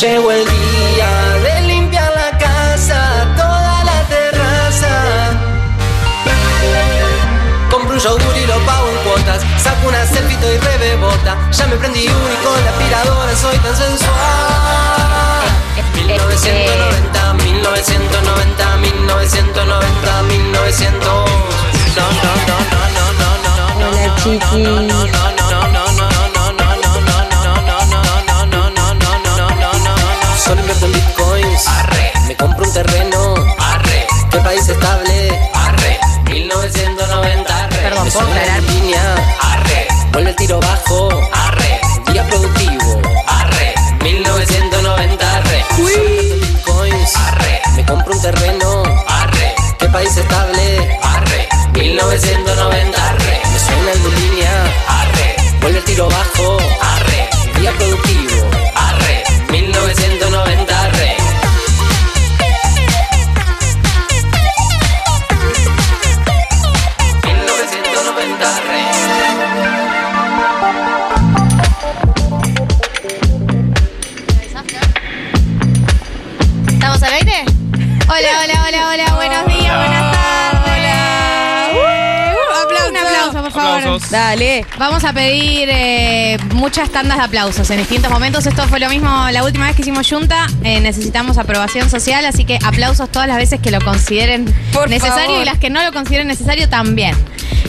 Llegó el día de limpiar la casa, toda la terraza. Compro un yogur y lo pago en cuotas. Saco una selfie y rebebota. Ya me prendí uno y con la aspiradora soy tan sensual. 1990, 1990, 1990, 1900. No, no, no, no, no, no, no, no. Hola, chiquis. Solo invierto en bitcoins. Arre. Me compro un terreno. Arre. ¿Qué país estable? Arre. 1990. Arre. Perdón, Me ¿puedo suena aclarar? la línea. Arre. Vuelve el tiro bajo. Arre. Día productivo. Arre. 1990. Arre. Solo invierto en bitcoins. Arre. Me compro un terreno. Arre. ¿Qué país estable? Arre. 1990. Arre. Me suena el línea. Arre. Vuelve el tiro bajo. Arre. Día productivo. Arre. 1990. Arre. ¿Estamos Dale. Vamos a pedir eh, muchas tandas de aplausos en distintos momentos. Esto fue lo mismo la última vez que hicimos Junta. Eh, necesitamos aprobación social, así que aplausos todas las veces que lo consideren Por necesario favor. y las que no lo consideren necesario también.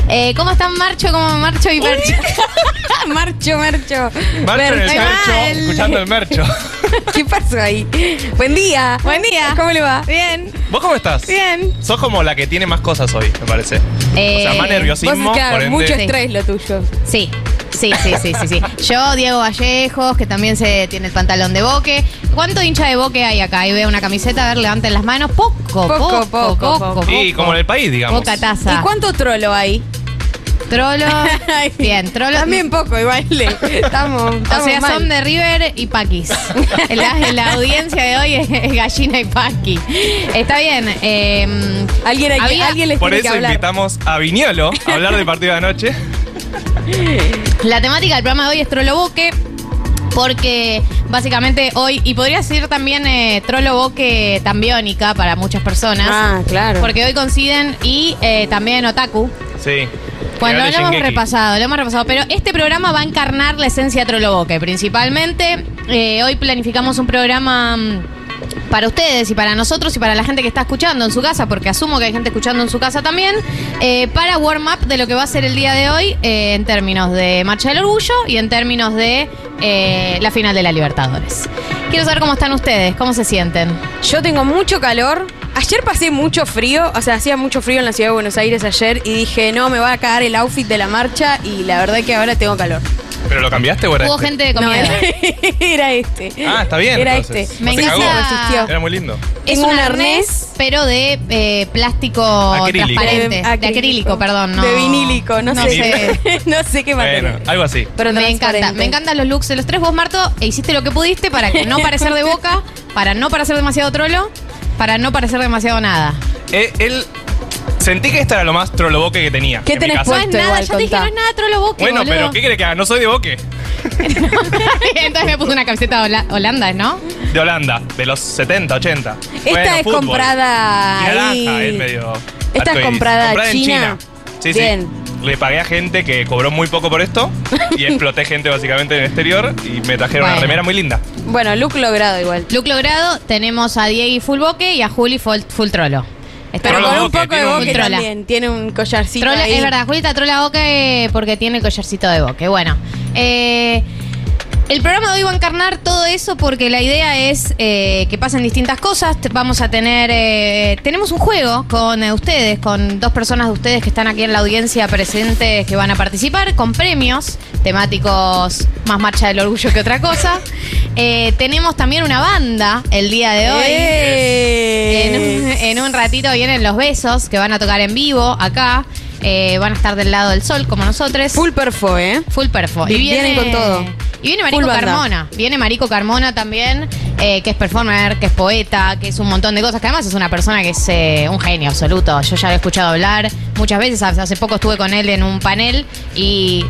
Eh, ¿Cómo están Marcho? ¿Cómo Marcho y Percho? Marcho, marcho. Marcho en el mercho, escuchando el mercho. ¿Qué pasó ahí? Buen día. Buen día. ¿Cómo le va? Bien, ¿Vos cómo estás? bien. Sos como la que tiene más cosas hoy, me parece. Eh, o sea, más nerviosismo, Vos, claro, por ende- mucho estrés lo tuyo. Sí. Sí, sí, sí, sí, sí. Yo, Diego Vallejos, que también se tiene el pantalón de boque. ¿Cuánto hincha de boque hay acá? Ahí veo una camiseta, a ver, levanten las manos. Poco, poco, Poco, poco, poco, poco. poco. Y como en el país, digamos. Poca taza. ¿Y cuánto trolo hay? Trolo. Ay, Bien, trolo. También poco, igual. le- Estamos, O estamos sea, mal. son de River y Paquis. la, la audiencia de hoy es, gallina y Paqui. Está bien. eh, Alguien, hay que- alguien les Por tiene que eso hablar. invitamos a Viñolo a hablar del partido de anoche. La temática del programa de hoy es Trollo Boque. Porque básicamente hoy, y podría ser también eh, Trollo Boque tambiónica para muchas personas. Ah, claro. Porque hoy coinciden y eh, también Otaku. Sí. Bueno, lo hemos repasado, lo hemos repasado, pero este programa va a encarnar la esencia de Trolloboque, principalmente. Eh, hoy planificamos un programa mm, para ustedes y para nosotros y para la gente que está escuchando en su casa, porque asumo que hay gente escuchando en su casa también, eh, para warm up de lo que va a ser el día de hoy eh, en términos de Marcha del Orgullo y en términos de eh, la final de la Libertadores. Quiero saber cómo están ustedes, cómo se sienten. Yo tengo mucho calor. Ayer pasé mucho frío, o sea, hacía mucho frío en la ciudad de Buenos Aires ayer y dije, no, me va a cagar el outfit de la marcha y la verdad que ahora tengo calor. ¿Pero lo cambiaste o era Hubo este? gente No, miedo. era, era este. Ah, está bien. Era entonces. este. Me No se encanta- cagó. Era muy lindo. Es Tengo un un arnés, arnés. pero de eh, plástico Acrílico. transparente. De De, acrílico, perdón. No. De vinílico, no, sé. no sé qué material. Bueno, algo así. Pero me encanta, transparente. me encantan los looks de los tres. Vos, Marto, e hiciste lo que pudiste para que no parecer de boca, para no parecer demasiado trolo, para no parecer demasiado nada. Eh, él. Sentí que esta era lo más troloboque que tenía. ¿Qué en mi tenés casa. No es nada, igual, ya te dije, contá. no es nada trolo boque, Bueno, boludo. pero ¿qué quiere que haga? No soy de boque. Entonces me puse una camiseta hola- Holanda, ¿no? De Holanda, de los 70, 80. Esta Bueno, es fútbol. comprada Y naranja, ahí. es medio. Esta es arcoíris. comprada en china. Sí, Bien. Le pagué a gente que cobró muy poco por esto y exploté gente básicamente en el exterior y me trajeron Bueno. una remera muy linda. Bueno, look logrado igual. Look logrado, tenemos a Diego full boque y a Juli full, full trolo. Está Pero con un poco de tiene un- boque Trola. también. Tiene un collarcito Trola- ahí. es verdad, Julita trola boque porque tiene el collarcito de boque. Bueno, eh, el programa de hoy va a encarnar todo eso porque la idea es eh, que pasen distintas cosas. Vamos a tener, eh, tenemos un juego con eh, ustedes, con dos personas de ustedes que están aquí en la audiencia presentes que van a participar, con premios temáticos más marcha del orgullo que otra cosa. Tenemos también una banda el día de hoy. En un, en un ratito vienen los besos que van a tocar en vivo acá. Eh, van a estar del lado del sol como nosotros. Full perfo, ¿eh? Full perfo. Vi- vienen con todo. Y viene Marico. Carmona. Viene Marico Carmona también, eh, que es performer, que es poeta, que es un montón de cosas. Que además es una persona que es eh, un genio absoluto. Yo ya lo he escuchado hablar muchas veces. Hace poco estuve con él en un panel y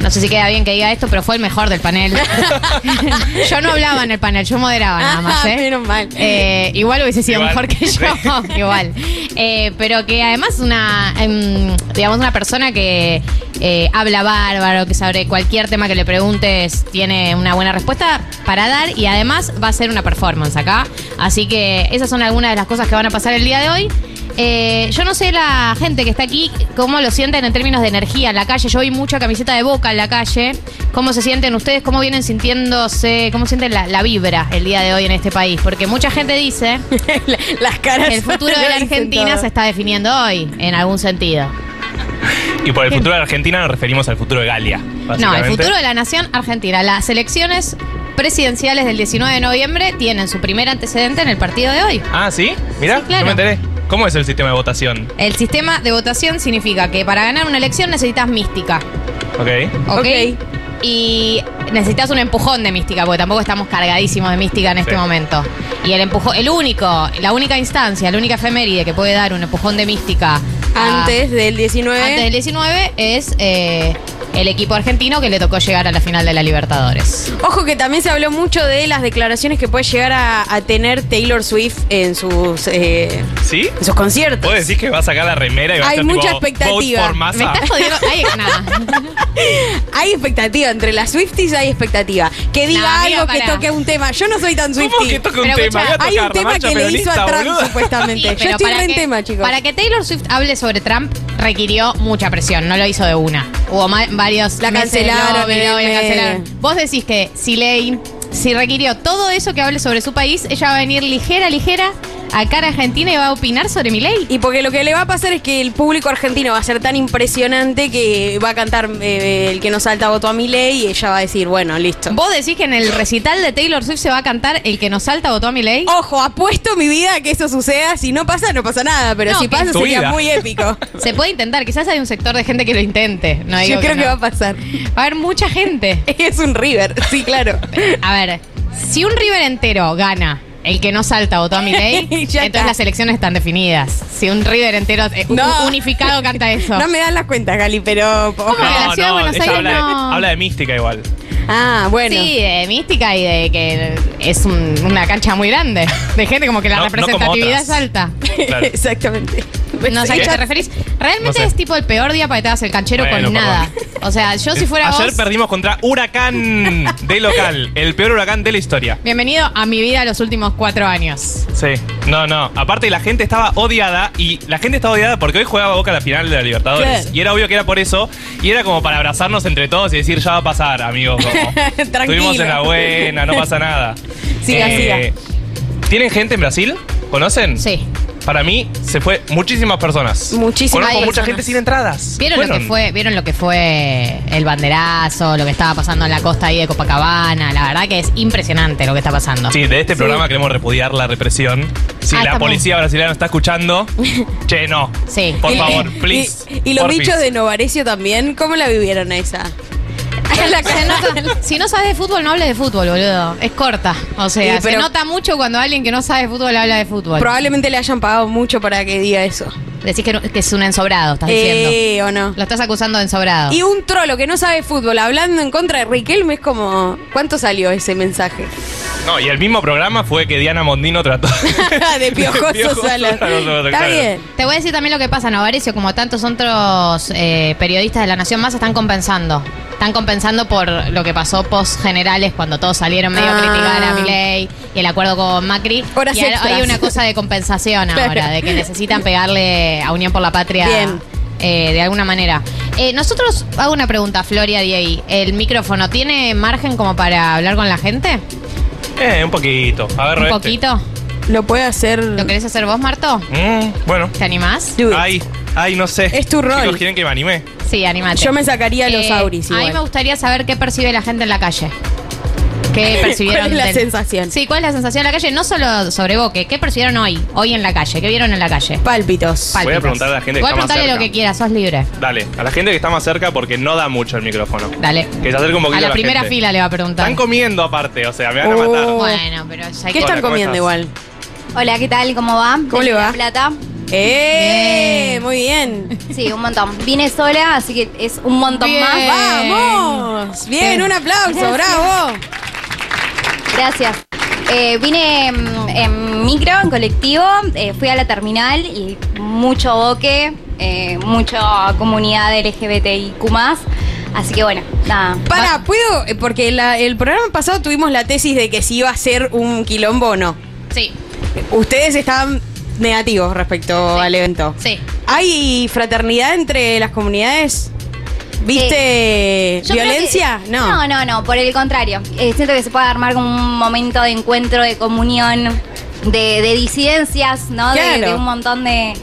No sé si queda bien que diga esto, pero fue el mejor del panel. yo no hablaba en el panel, yo moderaba nada más, Ah, ¿eh? menos mal. Eh, igual hubiese sido Igual. mejor que yo, igual. Eh, pero que además una, em, digamos, una persona que eh, habla bárbaro, que sobre cualquier tema que le preguntes tiene una buena respuesta para dar y además va a ser una performance acá. Así que esas son algunas de las cosas que van a pasar el día de hoy. Eh, yo no sé la gente que está aquí cómo lo sienten en términos de energía en la calle. Yo vi mucha camiseta de boca en la calle. ¿Cómo se sienten ustedes? ¿Cómo vienen sintiéndose? ¿Cómo sienten la, la vibra el día de hoy en este país? Porque mucha gente dice La- Las caras. que el futuro de la Argentina se está definiendo hoy, en algún sentido. Y por el futuro de Argentina nos referimos al futuro de Galia. No, el futuro de la nación argentina. Las elecciones presidenciales del 19 de noviembre tienen su primer antecedente en el partido de hoy. Ah, ¿sí? Mira, Sí, claro. no me enteré. ¿Cómo es el sistema de votación? El sistema de votación significa que para ganar una elección necesitas mística. Ok. ¿Ok? Ok. Y necesitas un empujón de mística, porque tampoco estamos cargadísimos de mística en este Sí. momento. Y el empujón, el único, la única instancia, la única efeméride que puede dar un empujón de mística a- Antes del 19. antes del 19 es eh, el equipo argentino que le tocó llegar a la final de la Libertadores. Ojo que también se habló mucho de las declaraciones que puede llegar a, a tener Taylor Swift en sus, eh, ¿Sí? en sus conciertos. ¿Vos decís que va a sacar la remera y va Hay a ser mucha tipo, expectativa. Vote for Me masa? estás jodiendo. Ay, nada. Hay expectativa, entre las Swifties hay expectativa. Que diga No, amiga, algo que toque un tema. Yo no soy tan ¿Cómo Swiftie. que toca un Pero tema? Hay un tema que le hizo a Trump, boluda. supuestamente. Sí, Yo estoy en que, tema, chicos. para que Taylor Swift hable sobre Trump requirió mucha presión, no lo hizo de una. Hubo varios La meses de cancelaron, lobby, me- lobby, la me- cancelaron. Vos decís que si le si requirió todo eso que hable sobre su país, ella va a venir ligera, ligera a cara argentina y va a opinar sobre mi ley. Y porque lo que le va a pasar es que el público argentino va a ser tan impresionante que va a cantar eh, el que no salta votó a mi ley y ella va a decir, bueno, listo. ¿Vos decís que en el recital de Taylor Swift se va a cantar El que nos salta votó a mi ley? Ojo, apuesto mi vida a que eso suceda. Si no pasa, no pasa nada. Pero No, si pasa, sería vida. muy épico. Se puede intentar, quizás hay un sector de gente que lo intente. No digo Yo creo que, no. va a pasar. Va a haber mucha gente. Es un River, sí, claro. A ver, si un River entero gana el que no salta votó a mi ley, entonces está. las elecciones están definidas. Si un River entero eh, No. unificado canta eso. No me dan las cuentas, Gali, pero. de la ciudad de Buenos ella Aires habla, no. de, habla de mística igual. Ah, bueno. Sí, de mística y de que es un- una cancha muy grande. De gente como que la No- no como representatividad otras. es alta. Claro. Exactamente. No sé a qué te referís. Realmente No sé. es tipo el peor día para que te hagas el canchero Bueno, con perdón. nada. O sea, yo si fuera Ayer vos, perdimos contra Huracán de local, el peor huracán de la historia. bienvenido a mi vida los últimos cuatro años. Sí, no, no. Aparte la gente estaba odiada y la gente estaba odiada porque hoy jugaba Boca la final de la Libertadores. Claro. Y era obvio que era por eso. Y era como para abrazarnos entre todos y decir, ya va a pasar, amigos. Estuvimos en la buena, no pasa nada. Siga, siga. ¿Tienen gente en Brasil? ¿Conocen? Sí. Para mí se fue muchísimas personas. Muchísimas Conozco mucha personas. gente sin entradas. ¿Vieron lo que Fueron. fue? ¿Vieron lo que fue el banderazo, lo que estaba pasando en la costa ahí de Copacabana? La verdad que es impresionante lo que está pasando. Sí, de este programa queremos repudiar la represión. Si Ah, la estamos- policía brasileña está escuchando, che, no. Sí. Por Y- favor, please. Y, y los Porfis. bichos de Novarecio también, ¿cómo la vivieron a esa? La Se nota- si no sabes de fútbol, no hables de fútbol, boludo. Es corta. O sea, Sí, pero- se nota mucho cuando alguien que no sabe de fútbol habla de fútbol. Probablemente le hayan pagado mucho para que diga eso. Decís que, no- que es un ensobrado, estás diciendo. Eh, o no. Lo estás acusando de ensobrado. Y un trolo que no sabe fútbol hablando en contra de Riquelme es como. ¿Cuánto salió ese mensaje? No, y el mismo programa fue que Diana Mondino trató de piojoso Piojoso Salas. Está claro. bien. Te voy a decir también lo que pasa, Novarecio, como tantos otros eh, periodistas de la Nación Más están compensando. Están compensando por lo que pasó post generales cuando todos salieron medio a Ah. criticar a Milei y el acuerdo con Macri. Horas y ahora extras. hay una cosa de compensación ahora, de que necesitan pegarle a Unión por la Patria Bien. eh, de alguna manera. Eh, nosotros, hago una pregunta, Floria Diey. ¿El micrófono tiene margen como para hablar con la gente? Eh, un poquito. Agarro ¿Un este. poquito? Lo puede hacer. ¿Lo querés hacer vos, Marto? Mm, bueno. ¿Te animás? It. Ay, no sé. Es tu rol. Chicos, ¿quieren que me anime? Sí, animate. Yo me sacaría los Eh, auris A mí igual. me gustaría saber qué percibe la gente en la calle. ¿Qué percibieron? ¿Cuál es la del- sensación? Sí, ¿cuál es la sensación en la calle? No solo sobre Boque, ¿qué percibieron hoy? Hoy en la calle, ¿qué vieron en la calle? Pálpitos. Pálpitos. Voy a preguntarle a la gente que Voy a está más preguntarle lo cerca. que quieras, sos libre. Dale, a la gente que está más cerca porque no da mucho el micrófono. Dale. Que se acerque un poquito A la la primera gente. fila le va a preguntar. Están comiendo aparte, o sea, me van a Oh. matar. Bueno, pero ya hay ¿Qué que- Hola, están ¿cómo comiendo estás? igual? Hola, ¿qué tal? ¿Cómo va? ¿Cómo le Desde va? La Plata. ¡Eh! Bien. Muy bien. Sí, un montón. Vine sola, así que es un montón Bien. más. ¡Vamos! Bien, Bien. un aplauso, Gracias. bravo. Gracias. Eh, vine mm, en micro, en colectivo, eh, fui a la terminal y mucho boque, eh, mucha comunidad LGBTIQ+. Así que bueno, nada. Para, ¿puedo? Porque la- el programa pasado tuvimos la tesis de que si iba a ser un quilombo o no. Sí, Ustedes estaban negativos respecto al evento. sí. ¿Hay fraternidad entre las comunidades? ¿Viste creo violencia? que- no, no, no, por el contrario. Eh, siento que se puede armar como un momento de encuentro, de comunión, de, de disidencias, ¿no? De, un montón de,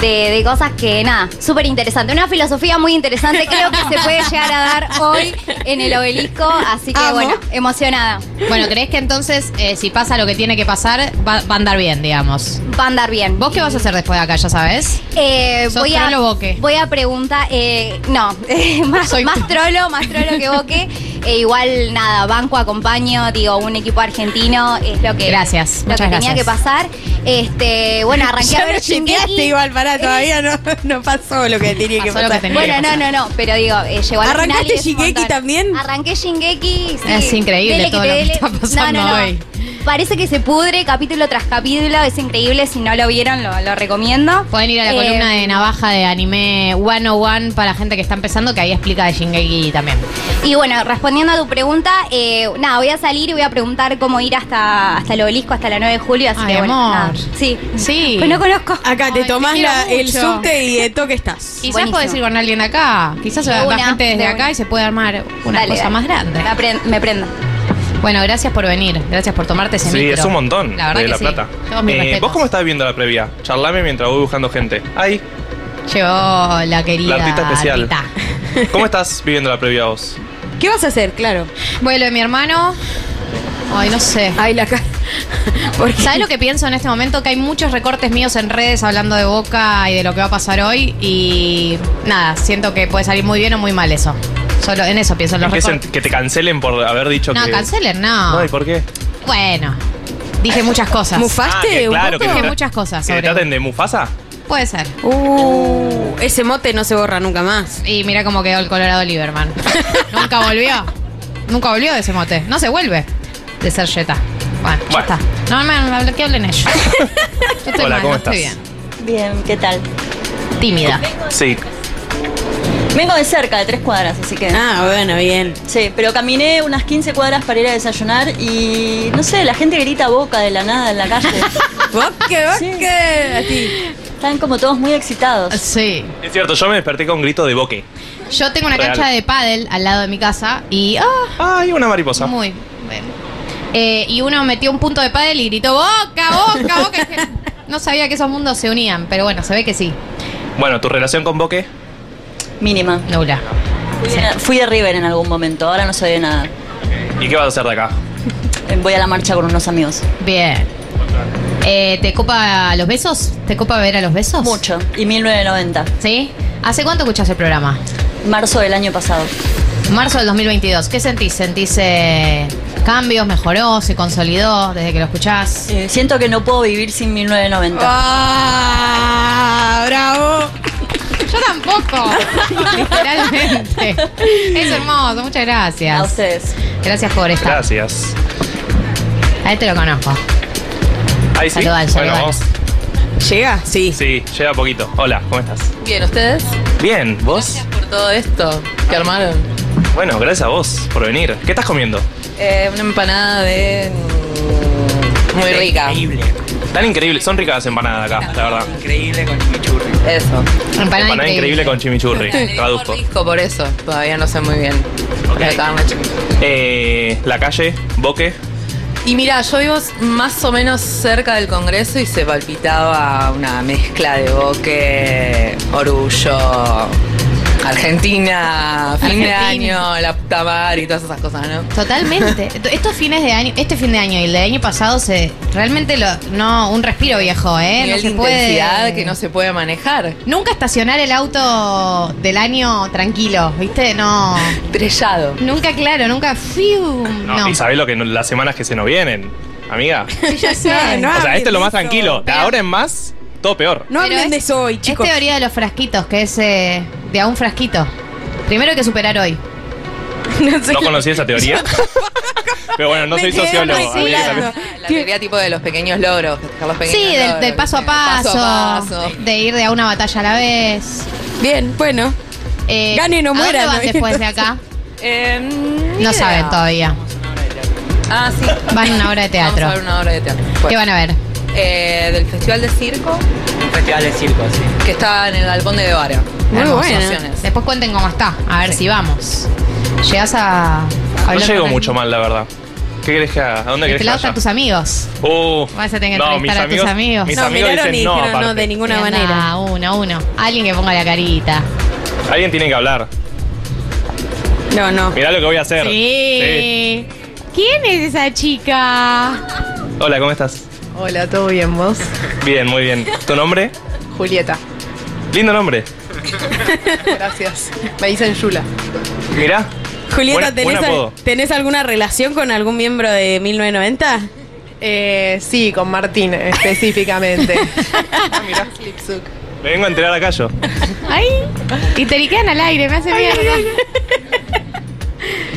de, de cosas que, nada, súper interesante. Una filosofía muy interesante, creo que se puede llegar a dar hoy en el obelisco, así que Amo. bueno, emocionada. Bueno, ¿crees que entonces, eh, si pasa lo que tiene que pasar, va, va a andar bien, digamos? Va a andar bien. ¿Vos qué vas a hacer después de acá, ya sabes? Eh, ¿Sos voy, a, trolo boque? voy a preguntar, eh, no, más, Soy más trolo, más trolo que boque. E igual, nada, banco, acompaño, digo, un equipo argentino es lo que, Gracias, lo que tenía gracias. que pasar. Este, bueno, arranqué Ya a ver Shingeki. igual, pará, todavía no, no pasó lo que tenía que Pasó lo pasar. que tenía. Bueno, no, no, no, pero digo, eh, llegó a la ¿Arrancaste Shingeki también? Arranqué Shingeki, sí. Es increíble Dele todo lo que está pasando No, no, no. hoy. Parece que se pudre capítulo tras capítulo, es increíble, si no lo vieron lo, lo recomiendo. Pueden ir a la Eh, columna de Navaja de anime 101 para gente que está empezando, que ahí explica de Shingeki también. Y bueno, respondiendo a tu pregunta, eh, nada, voy a salir y voy a preguntar cómo ir hasta, hasta el obelisco, hasta la 9 de julio, así Ay, que bueno, amor. nada. Sí. Sí. Pues no conozco. Acá te Ay, tomás la- el subte y de toque estás. Quizás Buenísimo. podés ir con alguien de acá. Quizás De va una, gente desde de acá una. y se puede armar una Dale, cosa dale. más grande. Me prendo. Bueno, gracias por venir. Gracias por tomarte ese Sí, micro. es un montón La verdad de que La sí. Plata. Todos mis Eh, respetos. ¿Vos cómo estás viendo la previa? Charlame mientras voy buscando gente. Ay, Llegó la querida La artista especial. ¿cómo estás viviendo la previa vos? ¿Qué vas a hacer? Claro. Bueno, de mi hermano. Ay, no sé. Ay, la cara. Porque ¿Sabes lo que pienso en este momento? Que hay muchos recortes míos en redes hablando de Boca y de lo que va a pasar hoy. Y nada, siento que puede salir muy bien o muy mal eso. Solo en eso pienso en los ¿En qué recortes. ¿Que te cancelen por haber dicho No, que.? cancelen, no. No, ¿y por qué? Bueno, dije muchas cosas. ¿Mufaste Ah, que un claro, poco? que Dije tra- muchas cosas ¿Que te sobre- traten de Mufasa? Puede ser. Uh, ese mote no se borra nunca más. Y mira cómo quedó el Colorado Lieberman. Nunca volvió. Nunca volvió de ese mote. No se vuelve de ser Jetta. Bueno, ya Bueno. está. No, me, me, que hablen ellos. Yo estoy Hola, mal, ¿cómo no estoy estás? bien. Bien, ¿qué tal? Tímida. Sí. Vengo de cerca, de tres cuadras, así que. Ah, bueno, bien. Sí, pero caminé unas 15 cuadras para ir a desayunar y no sé, la gente grita boca de la nada en la calle. Boque, boque. Están como todos muy excitados. Sí. Es cierto, yo me desperté con grito de boque. Yo tengo una Real. cancha de pádel al lado de mi casa y. ¡Ah! Ay, una mariposa. Muy bien. Eh, y uno metió un punto de pádel y gritó ¡Boca, boca, boca! No sabía que esos mundos se unían, pero bueno, se ve que sí. Bueno, ¿tu relación con boque? Mínima. Nula. Fui, de, fui de River en algún momento, ahora no soy de nada. ¿Y qué vas a hacer de acá? Eh, Voy a la marcha con unos amigos. Bien. Eh, ¿Te copa los besos? ¿Te copa ver a los besos? Mucho. Y 1990. ¿Sí? ¿Hace cuánto escuchas el programa? Marzo del año pasado. Marzo del 2022. ¿Qué sentís? ¿Sentís eh, cambios? ¿Mejoró? ¿Se consolidó desde que lo escuchás? Eh, siento que no puedo vivir sin 1990. Ah, bravo. Yo tampoco. Literalmente. Es hermoso. Muchas gracias. A ustedes. Gracias por estar. Gracias. A este lo conozco. Ahí sí. Saludar, bueno. ¿Llega? Sí. Sí, llega poquito. Hola, ¿cómo estás? Bien, ¿ustedes? Bien, ¿vos? Gracias por todo esto que armaron. Bueno, gracias a vos por venir. ¿Qué estás comiendo? Eh, una empanada de... Muy rica. Increíble. Tan increíble. Son ricas las empanadas acá, la verdad. Increíble con chimichurri. Eso. Empanada, Empanada increíble con chimichurri. Traduzco. Rico por eso. Todavía no sé muy bien. Ok. La carne chimichurri. Eh, la calle, boque. Y mira, yo vivo más o menos cerca del Congreso y se palpitaba una mezcla de boque, orgullo, Argentina, fin de año, la puta madre y todas esas cosas, ¿no? Totalmente. Estos fines de año, este fin de año y el de año pasado se realmente lo, no un respiro viejo, ¿eh? No se de puede intensidad que no se puede manejar. Nunca estacionar el auto del año tranquilo, ¿viste? No. Estrellado. Nunca claro, nunca fiu. No, No. y sabés lo que no- las semanas que se nos vienen, amiga. Sí, ya sé. No, no. o sea, este es lo más tranquilo. De ahora en más, todo peor. No Pero hablen de es- eso hoy, Es chicos. teoría de los frasquitos, que es eh, de a un frasquito. Primero hay que superar hoy. no sé. No conocí esa teoría. Pero bueno, no Me soy sociólogo. también- La teoría tipo de los pequeños logros, los pequeños Sí, del, logros, del paso a paso, a paso. de ir de a una batalla a la vez. Bien, bueno. Eh, Ganen o ¿a dónde van ¿no? después de acá? Eh, No idea. saben todavía. Ah, sí. Van a una obra de teatro. Vamos a ver una obra de teatro. ¿Qué van a ver? Eh, del Festival de Circo, festival de circo, sí. que está en el Galpón de Guevara. Muy buena. Después cuenten cómo está, a ver si vamos. Llegas a. a No llego mucho mal, la verdad. ¿Qué querés que haga? ¿A dónde De querés este que lado vaya? están tus amigos. Uh, Vas a tener que no, entrevistar mis a tus amigos. Mis No, amigos miraron dicen y no, dijeron no, aparte. de ninguna Sí, anda, manera. Uno, uno. Alguien que ponga la carita. Alguien tiene que hablar. No, no. Mirá lo que voy a hacer. Sí. ¿Quién es esa chica? Hola, ¿cómo estás? Hola, ¿todo bien vos? Bien, muy bien. ¿Tu nombre? Julieta, Lindo nombre. gracias. Me dicen Yula. Mirá. Julieta, Buen- buen ¿tenés, apodo. ¿tenés alguna relación con algún miembro de 1990? Eh, sí, con Martín específicamente. Ah, mirá. Me vengo a enterar acá yo. Ay. Y te liquean al aire, me hace mierda.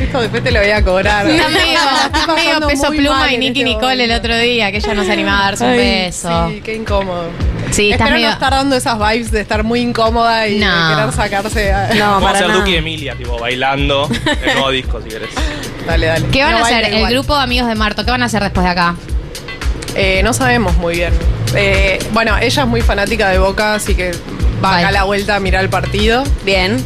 Esto después te lo voy a cobrar. Medio pasando peso pluma y Nicky este Nicole el otro día, que ella no se animaba a darse un Ay, beso. Sí, qué incómodo. Sí, Espero medio. no estar dando esas vibes de estar muy incómoda y No. de querer sacarse. a- No, Vamos a hacer. Duki y Emilia, tipo, bailando. El nuevo disco, si querés. Dale, dale. ¿Qué van No a hacer? El grupo de amigos de Marto, ¿qué van a hacer después de acá? Eh, no sabemos muy bien. Eh, bueno, ella es muy fanática de Boca, así que va Vale. acá a la vuelta a mirar el partido. Bien,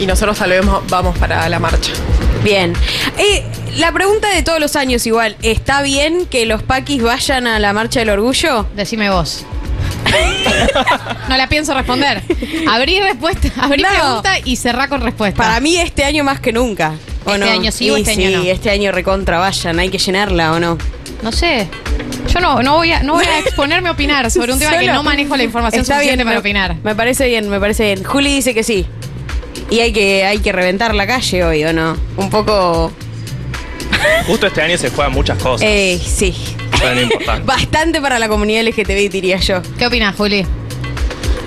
Y nosotros tal vez vamos para la marcha. Bien. Eh, la pregunta de todos los años igual, ¿está bien que los paquis vayan a la Marcha del Orgullo? Decime vos. no la pienso responder. Abrí respuesta, abrí No. pregunta y cerrá con respuesta. Para mí este año más que nunca. ¿o ¿Este no? año sí o este sí, año no? este año recontra vayan, hay que llenarla o no. No sé. Yo no, no voy a, no voy a exponerme a opinar sobre un tema que no manejo la información Está suficiente bien, para me- opinar. Me parece bien, me parece bien. Juli dice que sí. Y hay que, hay que reventar la calle hoy, ¿o no? Un poco. Justo este año se juegan muchas cosas. Eh, sí. Son importantes. Bastante para la comunidad LGTB, diría yo. ¿Qué opinas, Juli?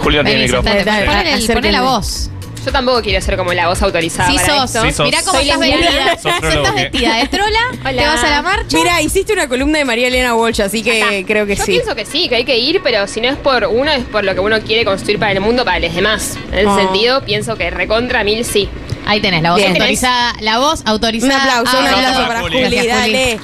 Julio no tiene Vení, micrófono. sentate. Dale, Ponele, el- acérquenme. poné la voz. Yo tampoco quiero ser como la voz autorizada Sí para sos. esto. Sí sos. Mirá cómo Soy estás lesbiana. vestida. Sos Estás prólogo, ¿qué? vestida de trola, Hola. te vas a la marcha. Mira, hiciste una columna de María Elena Walsh, así que creo que Yo sí. pienso que sí, que hay que ir, pero si no es por uno, es por lo que uno quiere construir para el mundo, para los demás. En ese Oh. sentido, pienso que recontra mil sí. Ahí tenés, la voz Bien. autorizada. La voz Un autorizada. aplauso, un Ah, aplauso para para Juli. Juli, Gracias, Juli. dale.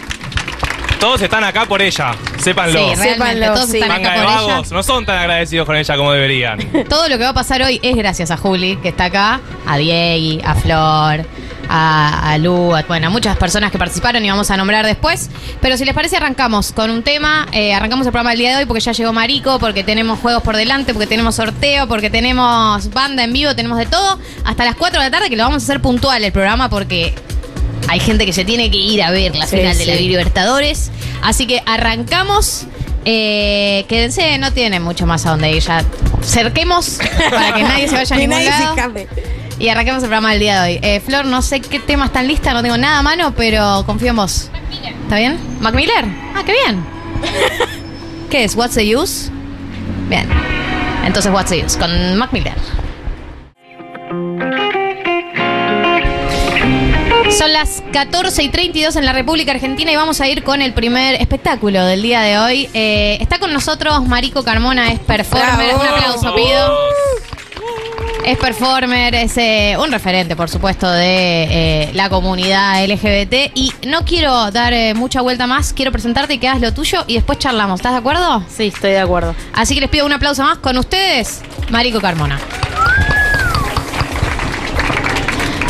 Todos están acá por ella. Sépanlo. Sí, realmente, Sépanlo, todos sí. están Manga acá de por vagos. No son tan agradecidos con ella como deberían. ella. Todo lo que va a pasar hoy es gracias a Juli, que está acá, a Diegui, a Flor, a, a Lu, a, bueno, a muchas personas que participaron y vamos a nombrar después. Pero si les parece, arrancamos con un tema. Eh, arrancamos el programa del día de hoy porque ya llegó Marico, porque tenemos juegos por delante, porque tenemos sorteo, porque tenemos banda en vivo, tenemos de todo. Hasta las 4 de la tarde, que lo vamos a hacer puntual el programa porque hay gente que se tiene que ir a ver la Sí, final de la. Libertadores. Así que arrancamos. Eh, quédense, no tienen mucho más a donde ir. Ya cerquemos para que nadie se vaya a ningún lado. Y arranquemos el programa del día de hoy. Eh, Flor, no sé qué tema está en lista, no tengo nada a mano, pero confío en vos. ¿Está bien? ¿Mac Miller? Ah, qué bien. ¿Qué es? ¿What's the use? Bien. Entonces, What's the use? Con Mac Miller. Son las 14 y 32 en la República Argentina y vamos a ir con el primer espectáculo del día de hoy. Eh, está con nosotros Marico Carmona, es performer. Bravo. Un aplauso, pido. Es performer, es eh, un referente, por supuesto, de eh, la comunidad LGBT. Y no quiero dar eh, mucha vuelta más, quiero presentarte y que hagas lo tuyo y después charlamos. ¿Estás de acuerdo? Sí, estoy de acuerdo. Así que les pido un aplauso más con ustedes, Marico Carmona.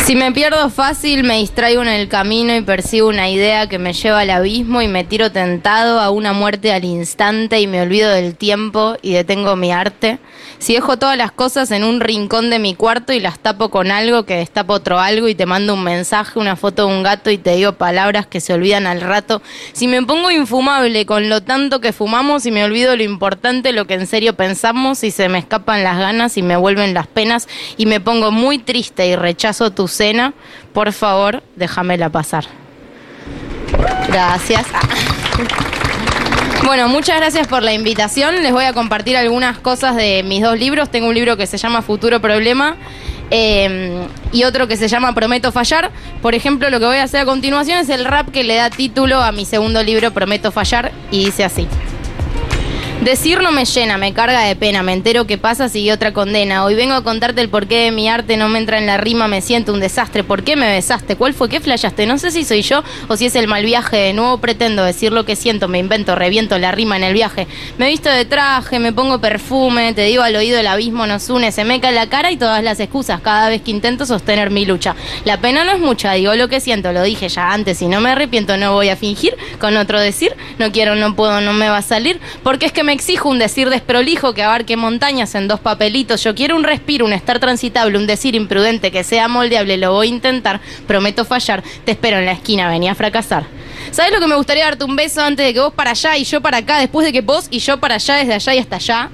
Si me pierdo fácil, me distraigo en el camino y persigo una idea que me lleva al abismo y me tiro tentado a una muerte al instante y me olvido del tiempo y detengo mi arte. Si dejo todas las cosas en un rincón de mi cuarto y las tapo con algo que destapo otro algo y te mando un mensaje, una foto de un gato y te digo palabras que se olvidan al rato. Si me pongo infumable con lo tanto que fumamos y me olvido lo importante, lo que en serio pensamos y se me escapan las ganas y me vuelven las penas y me pongo muy triste y rechazo tu por favor, déjamela pasar. Gracias. Ah. Bueno, muchas gracias por la invitación. Les voy a compartir algunas cosas de mis dos libros. Tengo un libro que se llama Futuro Problema eh, y otro que se llama Prometo Fallar. Por ejemplo, lo que voy a hacer a continuación es el rap que le da título a mi segundo libro, Prometo Fallar, y dice así. Decir no me llena, me carga de pena, me entero que pasa, sigue otra condena. Hoy vengo a contarte el porqué de mi arte, no me entra en la rima, me siento un desastre. ¿Por qué me besaste? ¿Cuál fue? ¿Qué flayaste? No sé si soy yo o si es el mal viaje. De nuevo pretendo decir lo que siento, me invento, reviento la rima en el viaje. Me visto de traje, me pongo perfume, te digo al oído el abismo nos une, se me cae la cara y todas las excusas cada vez que intento sostener mi lucha. La pena no es mucha, digo lo que siento, lo dije ya antes y no me arrepiento, no voy a fingir con otro decir, no quiero, no puedo, no me va a salir, porque es que me exijo un decir desprolijo que abarque montañas en dos papelitos. Yo quiero un respiro, un estar transitable, un decir imprudente que sea moldeable, lo voy a intentar, prometo fallar, te espero en la esquina, venía a fracasar. ¿Sabes lo que me gustaría darte un beso antes de que vos para allá y yo para acá, después de que vos y yo para allá, desde allá y hasta allá?